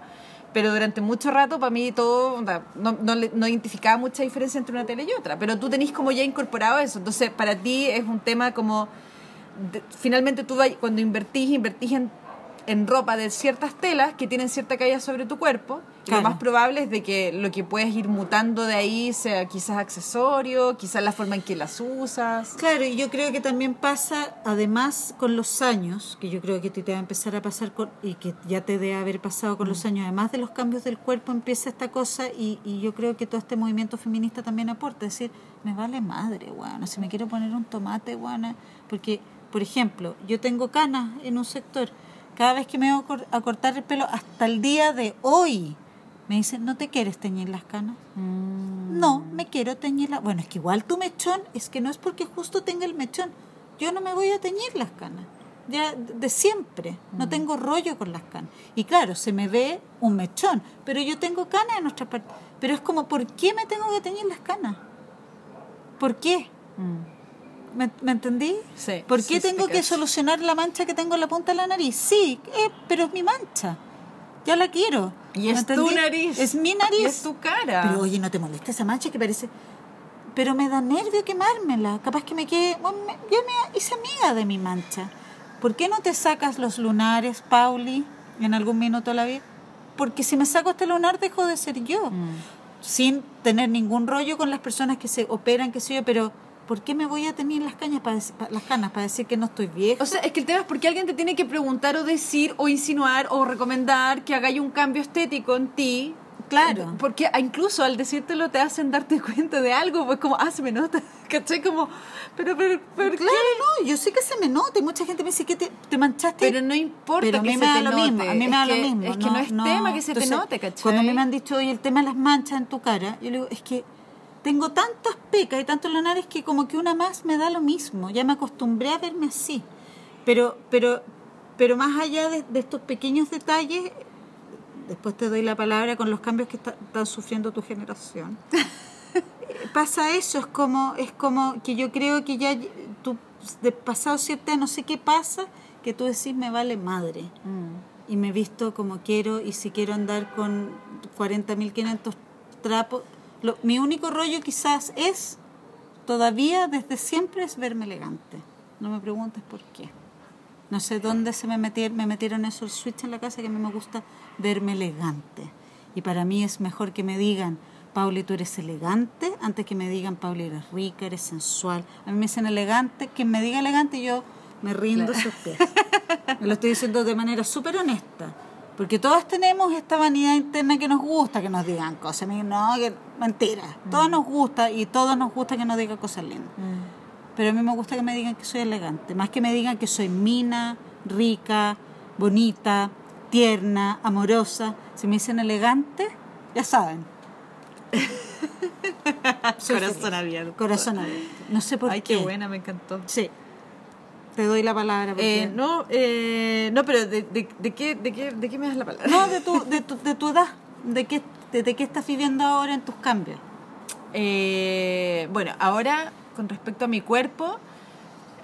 pero durante mucho rato para mí todo, no, no, no identificaba mucha diferencia entre una tele y otra, pero tú tenés como ya incorporado eso, entonces para ti es un tema como, de- finalmente tú cuando invertís, invertís en, en ropa de ciertas telas que tienen cierta caída sobre tu cuerpo, Claro. lo más probable es de que lo que puedes ir mutando de ahí sea quizás accesorio, quizás la forma en que las usas. Claro, y yo creo que también pasa, además con los años, que yo creo que te va a empezar a pasar con, y que ya te debe haber pasado con los años, además de los cambios del cuerpo, empieza esta cosa y, y yo creo que todo este movimiento feminista también aporta, es decir, me vale madre, bueno, si me quiero poner un tomate, bueno, porque, por ejemplo, yo tengo canas en un sector, cada vez que me voy a cor- a cortar el pelo, hasta el día de hoy, me dicen, ¿no te quieres teñir las canas? No, me quiero teñir la... Bueno, es que igual tu mechón, es que no es porque justo tenga el mechón. Yo no me voy a teñir las canas. Ya de siempre. No tengo rollo con las canas. Y claro, se me ve un mechón, pero yo tengo canas en otra parte. Pero es como, ¿por qué me tengo que teñir las canas? ¿Por qué? ¿Me, me entendí? Sí, ¿Por qué sí, tengo te que cacho. solucionar la mancha que tengo en la punta de la nariz? Sí, eh, pero es mi mancha. Ya la quiero. Y ¿Me es tu entendí? nariz. Es mi nariz. Y es tu cara. Pero oye, no te molesta esa mancha que parece. Pero me da nervio quemármela. Capaz que me quede. bueno, me- yo me hice amiga de mi mancha. ¿Por qué no te sacas los lunares, Pauli, en algún minuto de la vida? Porque si me saco este lunar, dejo de ser yo. Mm. Sin tener ningún rollo con las personas que se operan, qué sé yo, pero ¿por qué me voy a tener las cañas para las canas para decir que no estoy vieja? O sea, es que el tema es porque alguien te tiene que preguntar o decir o insinuar o recomendar que hagáis un cambio estético en ti. Claro. Porque incluso al decírtelo te hacen darte cuenta de algo, pues como, ah, se me nota. ¿Cachai? Como, pero, pero, pero, claro, no, yo sé que se me nota y mucha gente me dice que te, te manchaste. Pero no importa Pero a mí se me da te lo note. mismo, a mí me Es da lo mismo. Es que no, es tema que se te note, ¿cachai? Cuando a mí me han dicho, oye, el tema de las manchas en tu cara, yo le digo, es que tengo tantas pecas y tantos lunares que como que una más me da lo mismo. Ya me acostumbré a verme así. Pero, pero, pero más allá de, de estos pequeños detalles, después te doy la palabra con los cambios que está- están sufriendo tu generación. Pasa eso, es como, es como que yo creo que ya tú, de pasado cierta no sé qué pasa, que tú decís me vale madre. Y me he visto como quiero, y si quiero andar con 40.500 trapos. Lo, mi único rollo quizás es, todavía desde siempre, es verme elegante. No me preguntes por qué. No sé dónde se me metieron, me metieron esos switch en la casa que a mí me gusta verme elegante. Y para mí es mejor que me digan, Pauli, tú eres elegante, antes que me digan, Pauli, eres rica, eres sensual. A mí me dicen elegante, quien me diga elegante, yo me rindo a sus pies. me lo estoy diciendo de manera súper honesta. Porque todas tenemos esta vanidad interna que nos gusta que nos digan cosas. No, que mentira. Todos nos gusta y todos nos gusta que nos digan cosas lindas. Pero a mí me gusta que me digan que soy elegante. Más que me digan que soy mina, rica, bonita, tierna, amorosa. Si me dicen elegante, ya saben. Corazón abierto. Corazón abierto. No sé por Ay, qué. qué buena, me encantó. Sí. Te doy la palabra. porque- Eh, no, eh, no, pero de, de, de qué, de, qué, ¿de qué me das la palabra? No, de tu, de tu, de tu edad. ¿De qué, de, qué estás viviendo ahora en tus cambios? Eh, bueno, ahora con respecto a mi cuerpo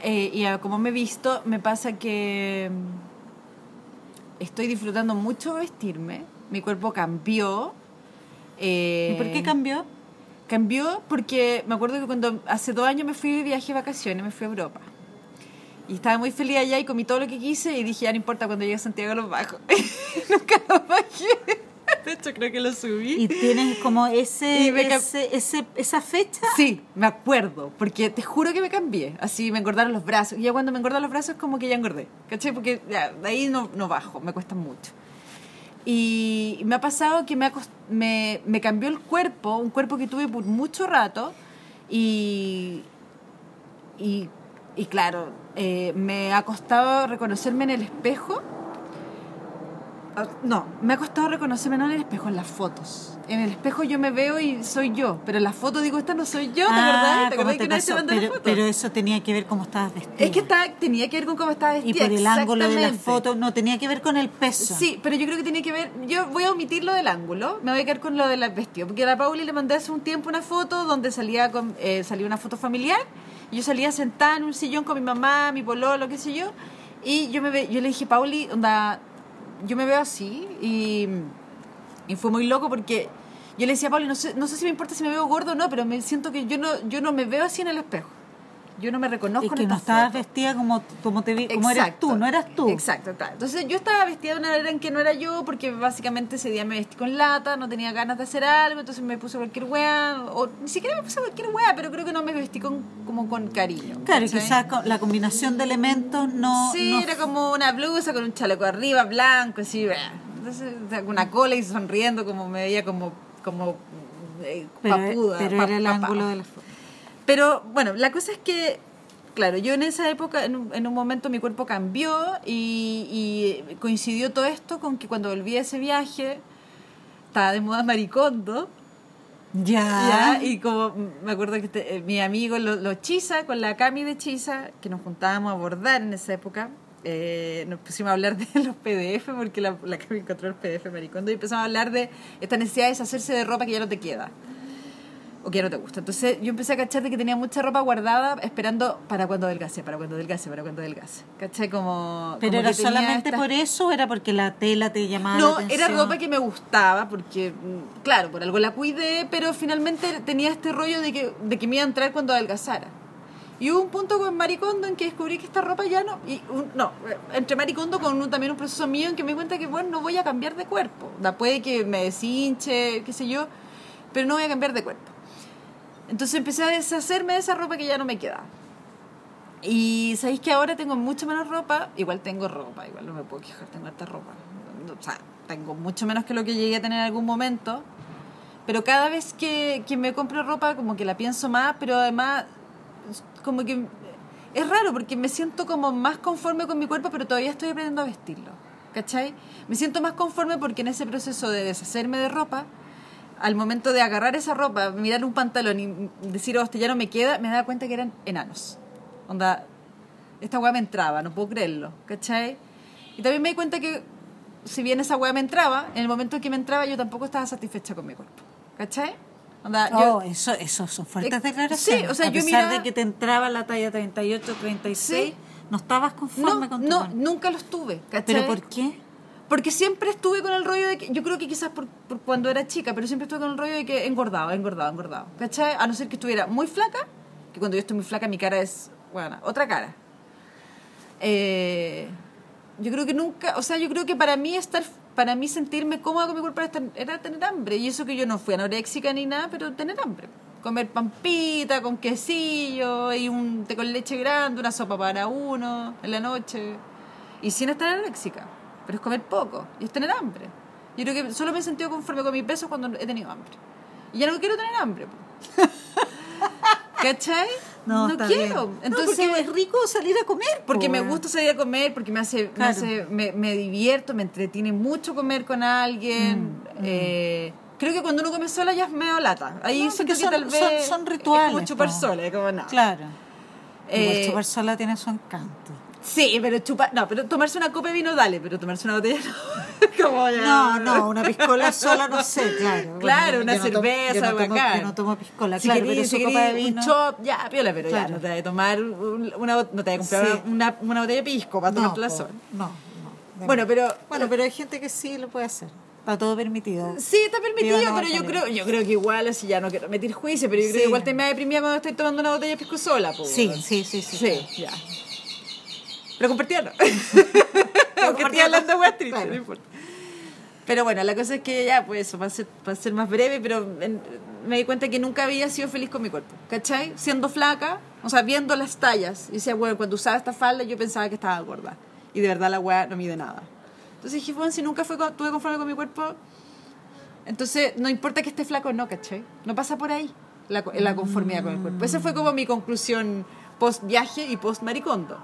eh, y a cómo me he visto, me pasa que mm, estoy disfrutando mucho vestirme. Mi cuerpo cambió. eh, ¿Y por qué cambió? Cambió porque me acuerdo que cuando hace dos años me fui de viaje de vacaciones, me fui a Europa. Y estaba muy feliz allá y comí todo lo que quise y dije, ya no importa, cuando llegue a Santiago los bajo. Nunca los bajé. De hecho, creo que lo subí. Y tienes como ese, ese, ese, esa fecha. Sí, me acuerdo, porque te juro que me cambié. Así me engordaron los brazos. Y ya cuando me engordan los brazos, como que ya engordé. ¿Cachai? Porque ya, de ahí no, no bajo, me cuesta mucho. Y me ha pasado que me, ha cos- me, me cambió el cuerpo, un cuerpo que tuve por mucho rato. Y, y, y claro, eh, me ha costado reconocerme en el espejo. Ah, No, me ha costado reconocerme no en el espejo, en las fotos. En el espejo yo me veo y soy yo, pero en la foto digo, esta no soy yo, ¿te acordás? ¿Te ¿cómo acordás Ah, te que una vez te pasó? pero, foto? pero eso tenía que ver cómo estabas vestida. Es que estaba- tenía que ver con cómo estaba Y vestida. por el ángulo de la exactamente. foto, no, tenía que ver con el peso. Sí, pero yo creo que tiene que ver. Yo voy a omitir lo del ángulo, me voy a quedar con lo del vestido. Porque a la Pauli le mandé hace un tiempo una foto donde salía con, eh, salió una foto familiar. Y yo salía sentada en un sillón con mi mamá, mi pololo, qué sé yo. Y yo, me ve, yo le dije, Pauli, onda, yo me veo así. Y, fue muy loco porque yo le decía a Pauli, no sé, no sé si me importa si me veo gordo o no, pero me siento que yo no, yo no me veo así en el espejo. Yo no me reconozco Es en que no esta estabas foto. vestida como, como, te vi, como eras tú, no eras tú. Exacto, claro. Entonces yo estaba vestida de una manera en que no era yo, porque básicamente ese día me vestí con lata, no tenía ganas de hacer algo, entonces me puse cualquier weá, o ni siquiera me puse cualquier weá, pero creo que no me vestí con, como con cariño. Claro, y ¿cachai? quizás con la combinación de elementos no... Sí, no- era como una blusa con un chaleco arriba, blanco, así, weá. Entonces, una cola y sonriendo, como me veía como, como eh, pero, papuda. pero pa- era el ángulo de la foto. Pero bueno, la cosa es que, claro, yo en esa época, en un, en un momento mi cuerpo cambió y, y coincidió todo esto con que cuando volví a ese viaje, estaba de moda maricondo. Ya. ¿ya? Y como me acuerdo que este, eh, mi amigo, los lo Chisa, con la Cami de Chisa, que nos juntábamos a bordar en esa época, eh, nos pusimos a hablar de los PDF, porque la, la Cami encontró el PDF maricondo, y empezamos a hablar de esta necesidad de deshacerse de ropa que ya no te queda o que ya no te gusta. Entonces yo empecé a cachar de que tenía mucha ropa guardada esperando para cuando adelgase, para cuando adelgase, para cuando adelgase. ¿Cachai? Como. ¿Pero como era solamente esta- por eso o era porque la tela te llamaba la No, atención? era ropa que me gustaba porque, mm, claro, por algo la cuidé, pero finalmente tenía este rollo de que, de que me iba a entrar cuando adelgazara. Y hubo un punto con Maricondo en que descubrí que esta ropa ya no. Y un- no, entre Maricondo con un- también un proceso mío en que me di cuenta que, bueno, no voy a cambiar de cuerpo. Da, puede que me deshinche, qué sé yo, pero no voy a cambiar de cuerpo. Entonces empecé a deshacerme de esa ropa que ya no me quedaba. Y sabéis que ahora tengo mucho menos ropa, igual tengo ropa, igual no me puedo quejar, tengo harta ropa. O sea, tengo mucho menos que lo que llegué a tener en algún momento. Pero cada vez que, que me compro ropa, como que la pienso más, pero además, como que es raro porque me siento como más conforme con mi cuerpo, pero todavía estoy aprendiendo a vestirlo. ¿Cachai? Me siento más conforme porque en ese proceso de deshacerme de ropa, al momento de agarrar esa ropa, mirar un pantalón y decir, oh, este ya no me queda, me daba cuenta que eran enanos. Onda, esta weá me entraba, no puedo creerlo, ¿cachai? Y también me di cuenta que, si bien esa weá me entraba, en el momento en que me entraba yo tampoco estaba satisfecha con mi cuerpo, ¿cachai? Onda, yo- Oh, eso, eso son fuertes Eh, declaraciones. sí, o sea, a yo pesar miraba- de que te entraba la talla 38, 36, Sí. no estabas conforme no, con tu no, cuerpo. nunca los tuve, ¿cachai? ¿Pero por qué? Porque siempre estuve con el rollo de que, yo creo que quizás por, por cuando era chica, pero siempre estuve con el rollo de que engordaba, engordaba, engordaba. ¿Cachai? A no ser que estuviera muy flaca, que cuando yo estoy muy flaca mi cara es, bueno, otra cara. Eh, yo creo que nunca, o sea, yo creo que para mí estar para mí sentirme cómoda con mi cuerpo era, era tener hambre. Y eso que yo no fui anoréxica ni nada, pero tener hambre. Comer pampita con quesillo y un té con leche grande, una sopa para uno en la noche. Y sin estar anoréxica. Pero es comer poco y es tener hambre. Yo creo que solo me he sentido conforme con mi peso cuando he tenido hambre. Y ya no quiero tener hambre. ¿Cachai? No, está quiero. bien. Entonces, no, porque es rico salir a comer. porque po, me gusta salir a comer, porque me hace, me, hace- me, me divierto, me entretiene mucho comer con alguien. Eh, creo que cuando uno come sola ya es medio lata. Ahí No, siento porque que son- tal vez son- son rituales, es como chupar sola, es como nada. Claro. Eh, chupar sola tiene su encanto. Sí, pero chupar, no, pero tomarse una copa de vino dale, pero tomarse una botella no. como ya. No, no, una piscola sola no sé, claro. Claro, Bueno, una yo no tomo- cerveza, yo no tomo, yo no tomo piscola, Si claro, querís- pero si su copa de querís vino. un shot, ya, piola, pero ya, no te vas a tomar un- una, no te vas a comprar Sí. una, una botella de pisco para no, tomarte la sola. no, no. Bueno, pero Bueno, pero hay gente que sí lo puede hacer. Está todo permitido. Sí, está permitido, Viva pero yo creo, yo creo que igual, así ya no quiero meter juicio, pero yo creo Sí. que igual te me deprimida cuando estoy tomando una botella de pisco sola, po. Sí, sí, sí, sí. Sí, ya. Pero compartía no. Porque estoy hablando de weas tristes, Claro. no importa. Pero bueno, la cosa es que ya, pues eso, para ser, para ser más breve, pero en- me di cuenta que nunca había sido feliz con mi cuerpo, ¿cachai? Siendo flaca, o sea, viendo las tallas, y decía, bueno, cuando usaba esta falda yo pensaba que estaba gorda, y de verdad la wea no mide nada. Entonces dije, bueno, si nunca fue, estuve conforme con mi cuerpo, entonces no importa que esté flaco o no, ¿cachai? No pasa por ahí la, la conformidad con el cuerpo. Esa fue como mi conclusión post viaje y post maricondo.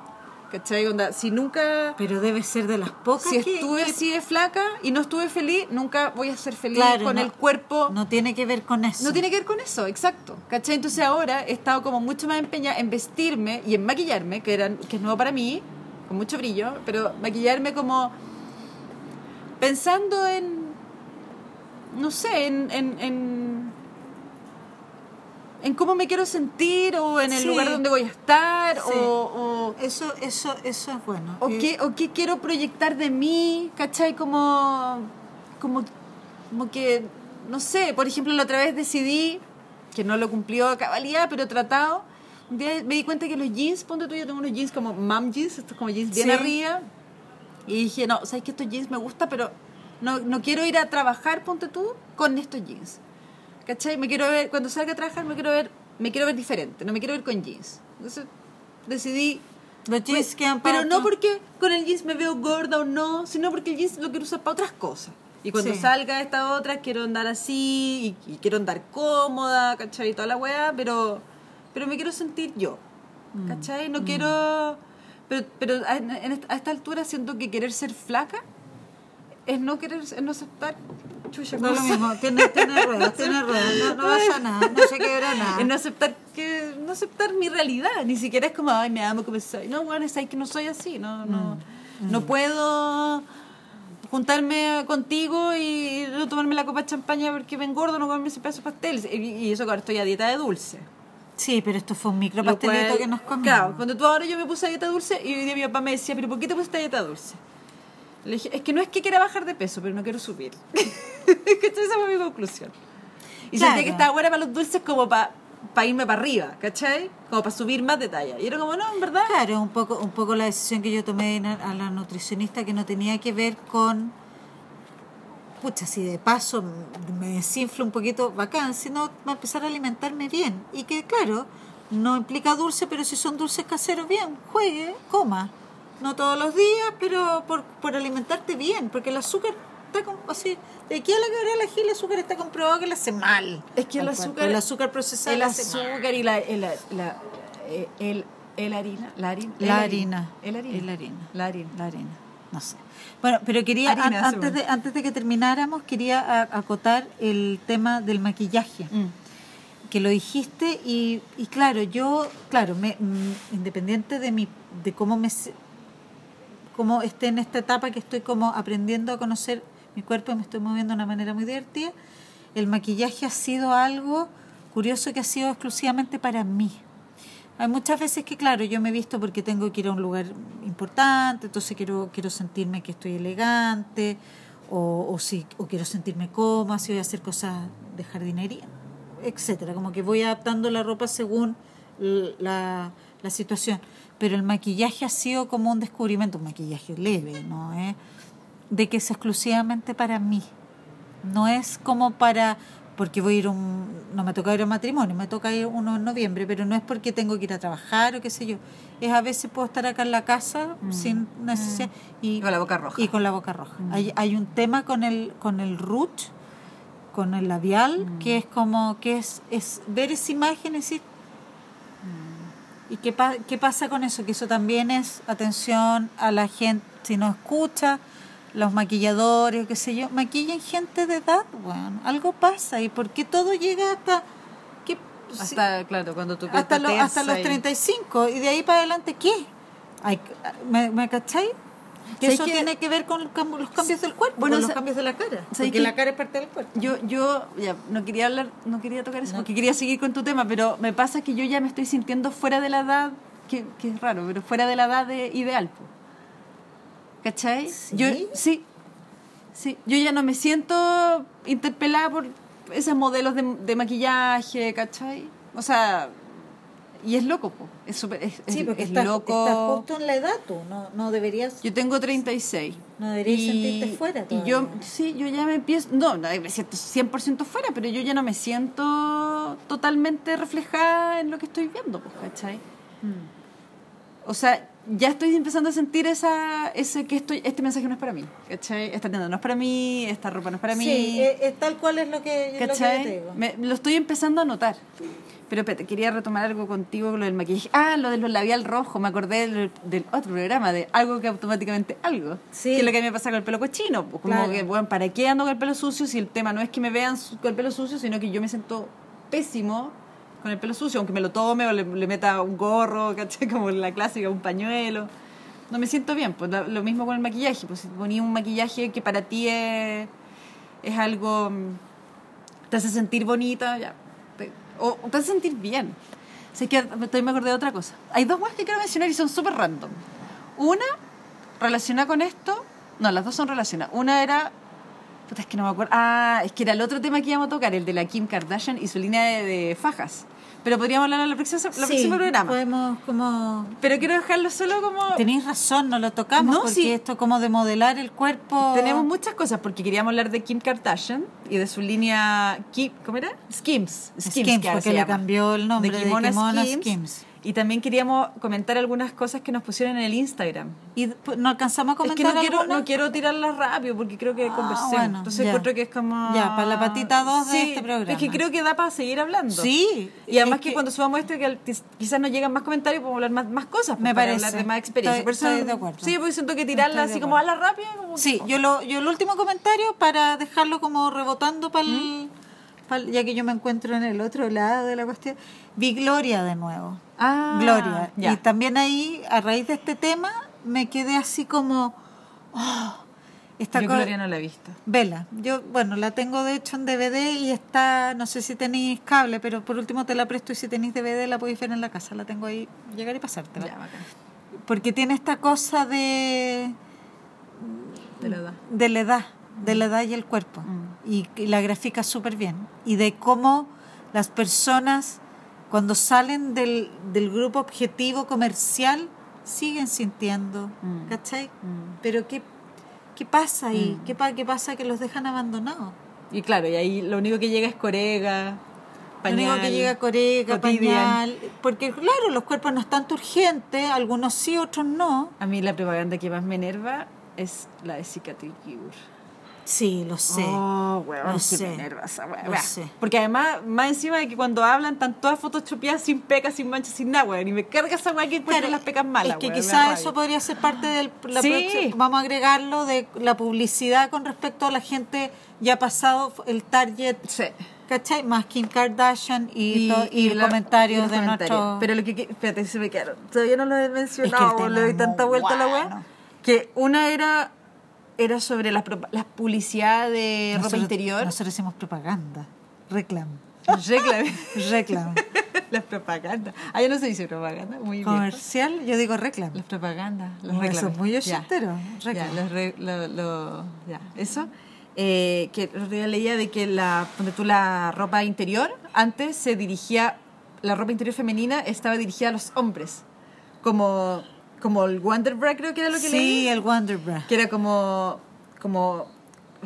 ¿Cachai? Onda, si nunca Pero debe ser de las pocas si que- estuve que- así de flaca y no estuve feliz, nunca voy a ser feliz Claro, con no- el cuerpo. No, No tiene que ver con eso. tiene que ver con eso, exacto. ¿Cachai? Entonces ahora he estado como mucho más empeñada en vestirme y en maquillarme, que, eran, que es nuevo para mí, con mucho brillo, pero maquillarme como pensando en, no sé, en, en, en, en cómo me quiero sentir o en el Sí. lugar donde voy a estar Sí. o- o Eso, eso, eso es bueno. o Eh, qué, o qué quiero proyectar de mí, ¿cachai? Como, como, como que, no sé, por ejemplo, la otra vez decidí, que no lo cumplió a cabalidad, pero tratado, un día me di cuenta que los jeans, ponte tú, yo tengo unos jeans como mom jeans, estos como jeans bien Sí. arriba, y dije, no, sabes que estos jeans me gustan, pero no, no quiero ir a trabajar, ponte tú, con estos jeans. ¿Cachai? Me quiero ver, cuando salga a trabajar me quiero ver, me quiero ver diferente, no me quiero ver con jeans. Entonces decidí Los jeans pues, quedan pero no porque con el jeans me veo gorda o no, sino porque el jeans lo quiero usar para otras cosas. Y cuando Sí. salga esta otra, quiero andar así y, y quiero andar cómoda, ¿cachai? Y toda la weá, pero, pero me quiero sentir yo, Mm. ¿cachai? No quiero... Pero, pero a, en a esta altura siento que querer ser flaca es no querer, es no aceptar... Chucha, No es lo ¿cómo se- mismo, tiene, tiene ruedas, tiene ruedas, no, no pasa nada, no se quebra nada. Es no aceptar que no aceptar mi realidad. Ni siquiera es como ay me amo como soy no bueno es ahí que no soy así no no Mm, no puedo juntarme contigo y no tomarme la copa de champaña porque me engordo no comerme ese pedazo de pastel. Y, y eso que ahora estoy a dieta de dulce. Sí, pero esto fue un micro pastelito cual- que nos comimos. claro cuando tú ahora yo me puse a dieta dulce y hoy día mi papá me decía pero ¿por qué te pusiste a dieta dulce? le dije es que no es que quiera bajar de peso pero no quiero subir. esa fue mi conclusión y Claro. sentía que estaba buena para los dulces como para irme para arriba, ¿cachai? Como para subir más de talla. Y era como, no, en verdad. Claro, un poco, un poco la decisión que yo tomé a la nutricionista que no tenía que ver con, pucha, si de paso me desinflo un poquito, bacán, sino a empezar a alimentarme bien. Y que, claro, no implica dulce, pero si son dulces caseros, bien, juegue, coma. No todos los días, pero por, por alimentarte bien, porque el azúcar está así, de aquí a la que la el azúcar está comprobado que le hace mal. Es que el azúcar- el azúcar procesado El mal. azúcar y la, el, la, eh, el, el harina. La harina. La harina. El harina. El harina. La harina. La harina. No sé. Bueno, pero quería, Harina, an- sí, antes, de, antes de que termináramos, quería acotar el tema del maquillaje, Mm. que lo dijiste y, y claro, yo, claro, me, mm, independiente de, mi, de cómo me cómo esté en esta etapa que estoy como aprendiendo a conocer mi cuerpo me estoy moviendo de una manera muy divertida, el maquillaje ha sido algo curioso que ha sido exclusivamente para mí. Hay muchas veces que, claro, yo me he visto porque tengo que ir a un lugar importante, entonces quiero, quiero sentirme que estoy elegante, o, o, si, o quiero sentirme cómoda, si voy a hacer cosas de jardinería, etcétera. Como que voy adaptando la ropa según la, la situación. Pero el maquillaje ha sido como un descubrimiento, un maquillaje leve, ¿no? ¿Eh? De que es exclusivamente para mí. No es como para porque voy a ir un no me toca ir a un matrimonio, me toca ir uno en noviembre, pero no es porque tengo que ir a trabajar o qué sé yo. Es a veces puedo estar acá en la casa sin necesidad y Con la boca roja. y con la boca roja. Hay, hay un tema con el con el root, con el labial, que es como que es es ver esa imagen y decir ¿Y qué, pa- qué pasa con eso? Que eso también es atención a la gente, si no escucha, los maquilladores, qué sé yo, maquillan gente de edad, bueno, algo pasa. ¿Y por qué todo llega hasta... qué- si- Hasta, claro, cuando piel hasta, lo- hasta los tensa y- 35 y de ahí para adelante qué Hay- ¿me, me cachai? Que ¿Sabes eso tiene que ver con los cambios del cuerpo Bueno, los cambios de la cara ¿sabes porque qué? la cara es parte del cuerpo Yo, yo ya, no quería hablar, no quería tocar eso No. porque quería seguir con tu tema, pero me pasa que yo ya me estoy sintiendo fuera de la edad, que, que es raro, pero fuera de la edad de ideal. po. ¿Cachai? ¿Sí? Yo, sí, sí. Yo ya no me siento interpelada por esos modelos de, de maquillaje, ¿cachai? O sea, y es loco, po. Es, súper- es, sí porque es estás, loco. estás justo en la edad tú no, no deberías Yo tengo 36. No deberías sentirte fuera Y yo, todavía. sí, yo ya me empiezo, no, no, me siento 100% fuera, pero yo ya no me siento totalmente reflejada en lo que estoy viendo, pues, ¿cachai? Mm. O sea, ya estoy empezando a sentir esa, ese que estoy, este mensaje no es para mí, ¿cachai? Esta tienda no es para mí, esta ropa no es para mí. Sí, es, es tal cual es lo que, lo que te digo. Me- lo estoy empezando a notar. Pero espérate, quería retomar algo contigo con lo del maquillaje. Ah, lo de los labial rojo. Me acordé del, del otro programa, de algo que automáticamente algo. Sí. Que es lo que a mí me pasa con el pelo cochino. Como Claro. que, bueno, ¿para qué ando con el pelo sucio si el tema no es que me vean con el pelo sucio, sino que yo me siento pésimo con el pelo sucio, aunque me lo tome o le, le meta un gorro, ¿cachai? Como la clásica, un pañuelo. No me siento bien. Pues lo, mismo con el maquillaje. Pues si ponía un maquillaje que para ti es, es algo mm, te hace sentir bonita, ya. Te- o, o te hace sentir bien. Así que estoy me acordé de otra cosa. Hay dos cosas que quiero mencionar y son súper random. Una, relacionada con esto. No, las dos son relacionadas. Una era. Puta, es que no me acuerdo. Ah, es que era el otro tema que íbamos a tocar, el de la Kim Kardashian y su línea de, de fajas. Pero podríamos hablar en la próxima, la Sí, próxima programa. podemos como... Pero quiero dejarlo solo como. Tenéis razón, no lo tocamos No, porque sí. esto como de modelar el cuerpo... Tenemos muchas cosas porque queríamos hablar de Kim Kardashian y de su línea Kim, ¿cómo era? Skims. Skims, que ahora porque le cambió el nombre de Kimona Kimona Skims. Skims. Y también queríamos comentar algunas cosas que nos pusieron en el Instagram. Y no alcanzamos a Es comentar que no quiero, no quiero tirarlas rápido porque creo que Ah, bueno, Entonces ya. encuentro que es como... Ya, para la patita dos de Sí, este programa. Es que creo que da para seguir hablando. Sí. Y además es que, cuando subamos esto, que quizás nos llegan más comentarios, podemos hablar más, más cosas. Me pues, para parece. hablar de más experiencia. Estoy- eso- de acuerdo. Sí, porque siento que tirarla Estoy así como a la rápida. Como Sí, yo lo yo el último comentario para dejarlo como rebotando para ¿Mm? Ya que yo me encuentro en el otro lado de la cuestión, vi Gloria de nuevo. Ah, Gloria. ya. Y también ahí, a raíz de este tema, me quedé así como... oh, esta Yo Gloria no la he visto. Vela, yo, bueno, la tengo de hecho en DVD y está, no sé si tenéis cable, pero por último te la presto y si tenéis DVD la podéis ver en la casa, la tengo ahí, llegar y pasártela. Ya, bacán. Porque tiene esta cosa de, De la edad. de la edad, de la edad y el cuerpo. Mm. Y, y la grafica súper bien. Y de cómo las personas, cuando salen del, del grupo objetivo comercial, siguen sintiendo, Mm. ¿cachai? Mm. Pero ¿qué, qué pasa ahí? Mm. ¿Qué, ¿Qué pasa que los dejan abandonados? Y claro, y ahí lo único que llega es corega, pañal. Lo único que llega corega, cotidian. pañal, porque claro, los cuerpos no están urgentes, algunos sí, otros no. A mí la propaganda que más me enerva es la de Cicatricure. Sí, lo sé. Oh, weón, Lo sí sé. me enerva esa weá. Lo sé. Porque además, más encima de que cuando hablan, están todas photoshopeadas sin pecas, sin manchas, sin nada, weón. Y me carga esa weá que encuentran Claro, las pecas malas, Es que weón, quizás eso podría ser parte del la Sí. vamos a agregarlo de la publicidad con respecto a la gente ya pasado el target, Sí. ¿cachai? Más Kim Kardashian y, y, la- comentarios y los de comentarios. nuestro Pero lo que, espérate, se me quedaron. Todavía no lo he mencionado, Es que el tema le doy tanta vuelta a la weá. Que una era era sobre las las publicidad de ropa Nosotros- interior. Nosotros hicimos propaganda, reclam, Reclame. reclam, las propagandas. Ah, ya no se dice propaganda, muy comercial, yo digo reclam. Las propagandas, los No, eso es muy Ya. ochentero, Ya, reclam. los re- lo- lo- ya, eso. Eh, que leía de que la, ponte tú, la ropa interior antes se dirigía, la ropa interior femenina estaba dirigida a los hombres. Como, como el Wonderbra creo que era lo que leí. Sí, el Wonder Bra. Que era como, como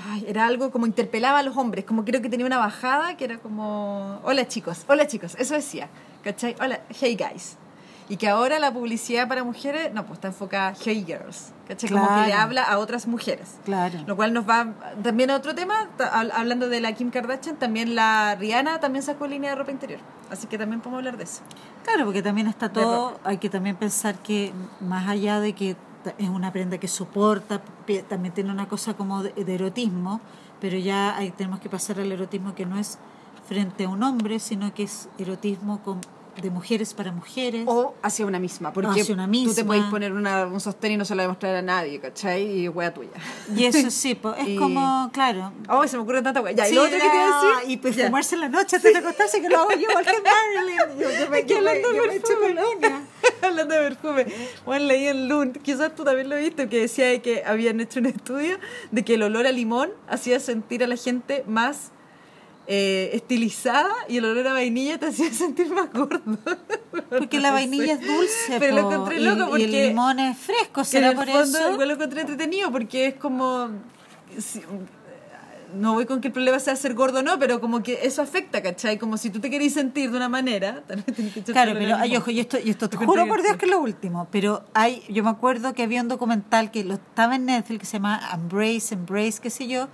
ay, era algo como interpelaba a los hombres, como creo que tenía una bajada que era como, hola chicos, hola chicos, eso decía, ¿cachai? Hola, hey guys. Y que ahora la publicidad para mujeres, no, pues está enfocada Hey Girls, ¿cachai? Como que le habla a otras mujeres. Claro. Lo cual nos va también a otro tema, hablando de la Kim Kardashian, también la Rihanna también sacó línea de ropa interior. Así que también podemos hablar de eso. Claro, porque también está todo, hay que también pensar que más allá de que es una prenda que soporta, también tiene una cosa como de, de erotismo, pero ya tenemos que pasar al erotismo que no es frente a un hombre, sino que es erotismo con, de mujeres para mujeres. O hacia una misma, porque Hacia una tú te puedes poner una, un sostén y no se lo va a nadie, ¿cachai? Y wea tuya. Y eso sí, po, es Y- como, claro. Oh, se me ocurre tanta wea. Ya, y lo otro que te iba a ya, decir. Y pues Ya. fumarse en la noche antes de acostarse, que lo hago yo, igual que Marilyn. Yo, yo me, yo hablando de me perfume. Hablando de perfume, bueno, leí en Lund, quizás tú también lo viste, que decía de que habían hecho un estudio de que el olor a limón hacía sentir a la gente más eh, estilizada y el olor a vainilla te hacía sentir más gordo. Porque la vainilla sé. es dulce, Pero lo po, encontré y- porque el limón es fresco, en ¿será el por fondo eso? igual lo encontré entretenido porque es como si- no voy con que el problema sea ser gordo o no, pero como que eso afecta, ¿cachai? Como si tú te querés sentir de una manera, tenés que Claro, pero ay, ojo, y esto, y esto te juro por Dios que es lo último, pero hay, yo me acuerdo que había un documental que lo estaba en Netflix que se llama Embrace, Embrace, qué sé yo,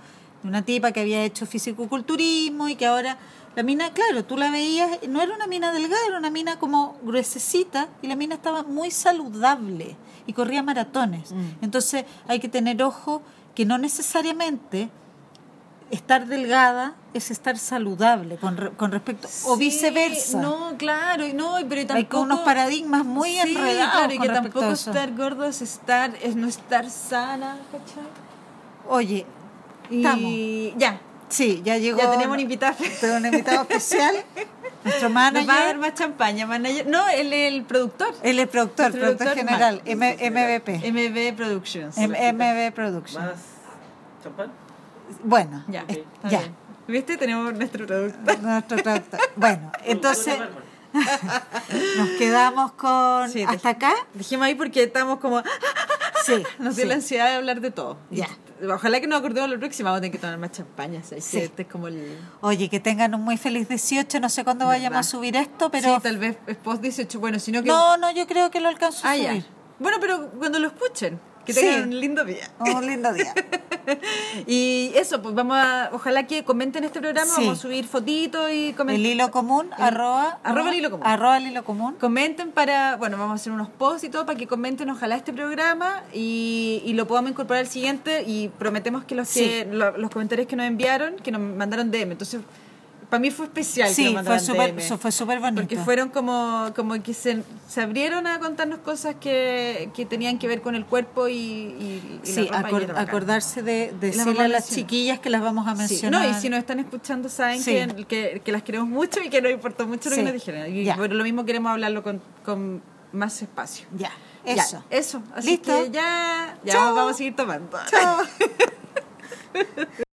una tipa que había hecho fisicoculturismo y que ahora la mina, claro, tú la veías, no era una mina delgada, era una mina como gruesecita y la mina estaba muy saludable y corría maratones. Mm. Entonces hay que tener ojo que no necesariamente estar delgada es estar saludable con, re- con respecto o viceversa. No, claro, y no, pero tampoco, Hay como unos paradigmas muy Sí, enredados claro, y con que tampoco estar gordo es estar, es no estar sana, ¿cachai? Oye, Y ya, sí, ya llegó. ya tenemos un invitado. tenemos un invitado especial, nuestro Nos va a dar manager. más champaña, manager. No, él es el productor. Él es productor, Nuestro productor productor, general. M- MVP. MB Productions. M- MB Production. ¿Más champán? Bueno, Ya, está ya. bien. ¿Viste? Tenemos nuestro productor. Nuestro productor. Bueno, entonces nos quedamos con. Sí, ¿Hasta acá? Dijimos ahí porque estamos como. Sí. Nos dio sí. la ansiedad de hablar de todo. Ya. Ojalá que nos acordemos la próxima. Vamos a tener que tomar más champaña. ¿sabes? Sí. Este es como el. Oye, que tengan un muy feliz 18. No sé cuándo vayamos a ¿Verdad? subir esto, pero. Sí, tal vez es post 18. Bueno, sino que. no, no, yo creo que lo alcanzo a Ah, ya. subir. Bueno, pero cuando lo escuchen, que Sí. tengan un lindo día. Un lindo día. Y eso, pues vamos a. Ojalá que comenten este programa. Sí. Vamos a subir fotitos y El comenten. hilo común, El- arroba. arroba el hilo común. Arroba el hilo común. Comenten para, bueno, vamos a hacer unos posts y todo para que comenten ojalá este programa y, y lo podamos incorporar al siguiente y prometemos que los que lo- los comentarios que nos enviaron, que nos mandaron DM. Entonces, para mí fue especial que Sí, fue súper fue súper bonito. Porque fueron como, como que se, se abrieron a contarnos cosas que, que tenían que ver con el cuerpo y, y, y Sí, la ropa, y acordarse de las decirle a las chiquillas que las vamos a Sí, mencionar. No, y si nos están escuchando saben Sí. que, que, que las queremos mucho y que nos importó mucho lo que nos dijeron. Y Ya. por lo mismo queremos hablarlo con, con más espacio. Ya, Ya, eso. eso. Así ¿Listo? que ya, ya Chao. vamos a seguir tomando. Chao.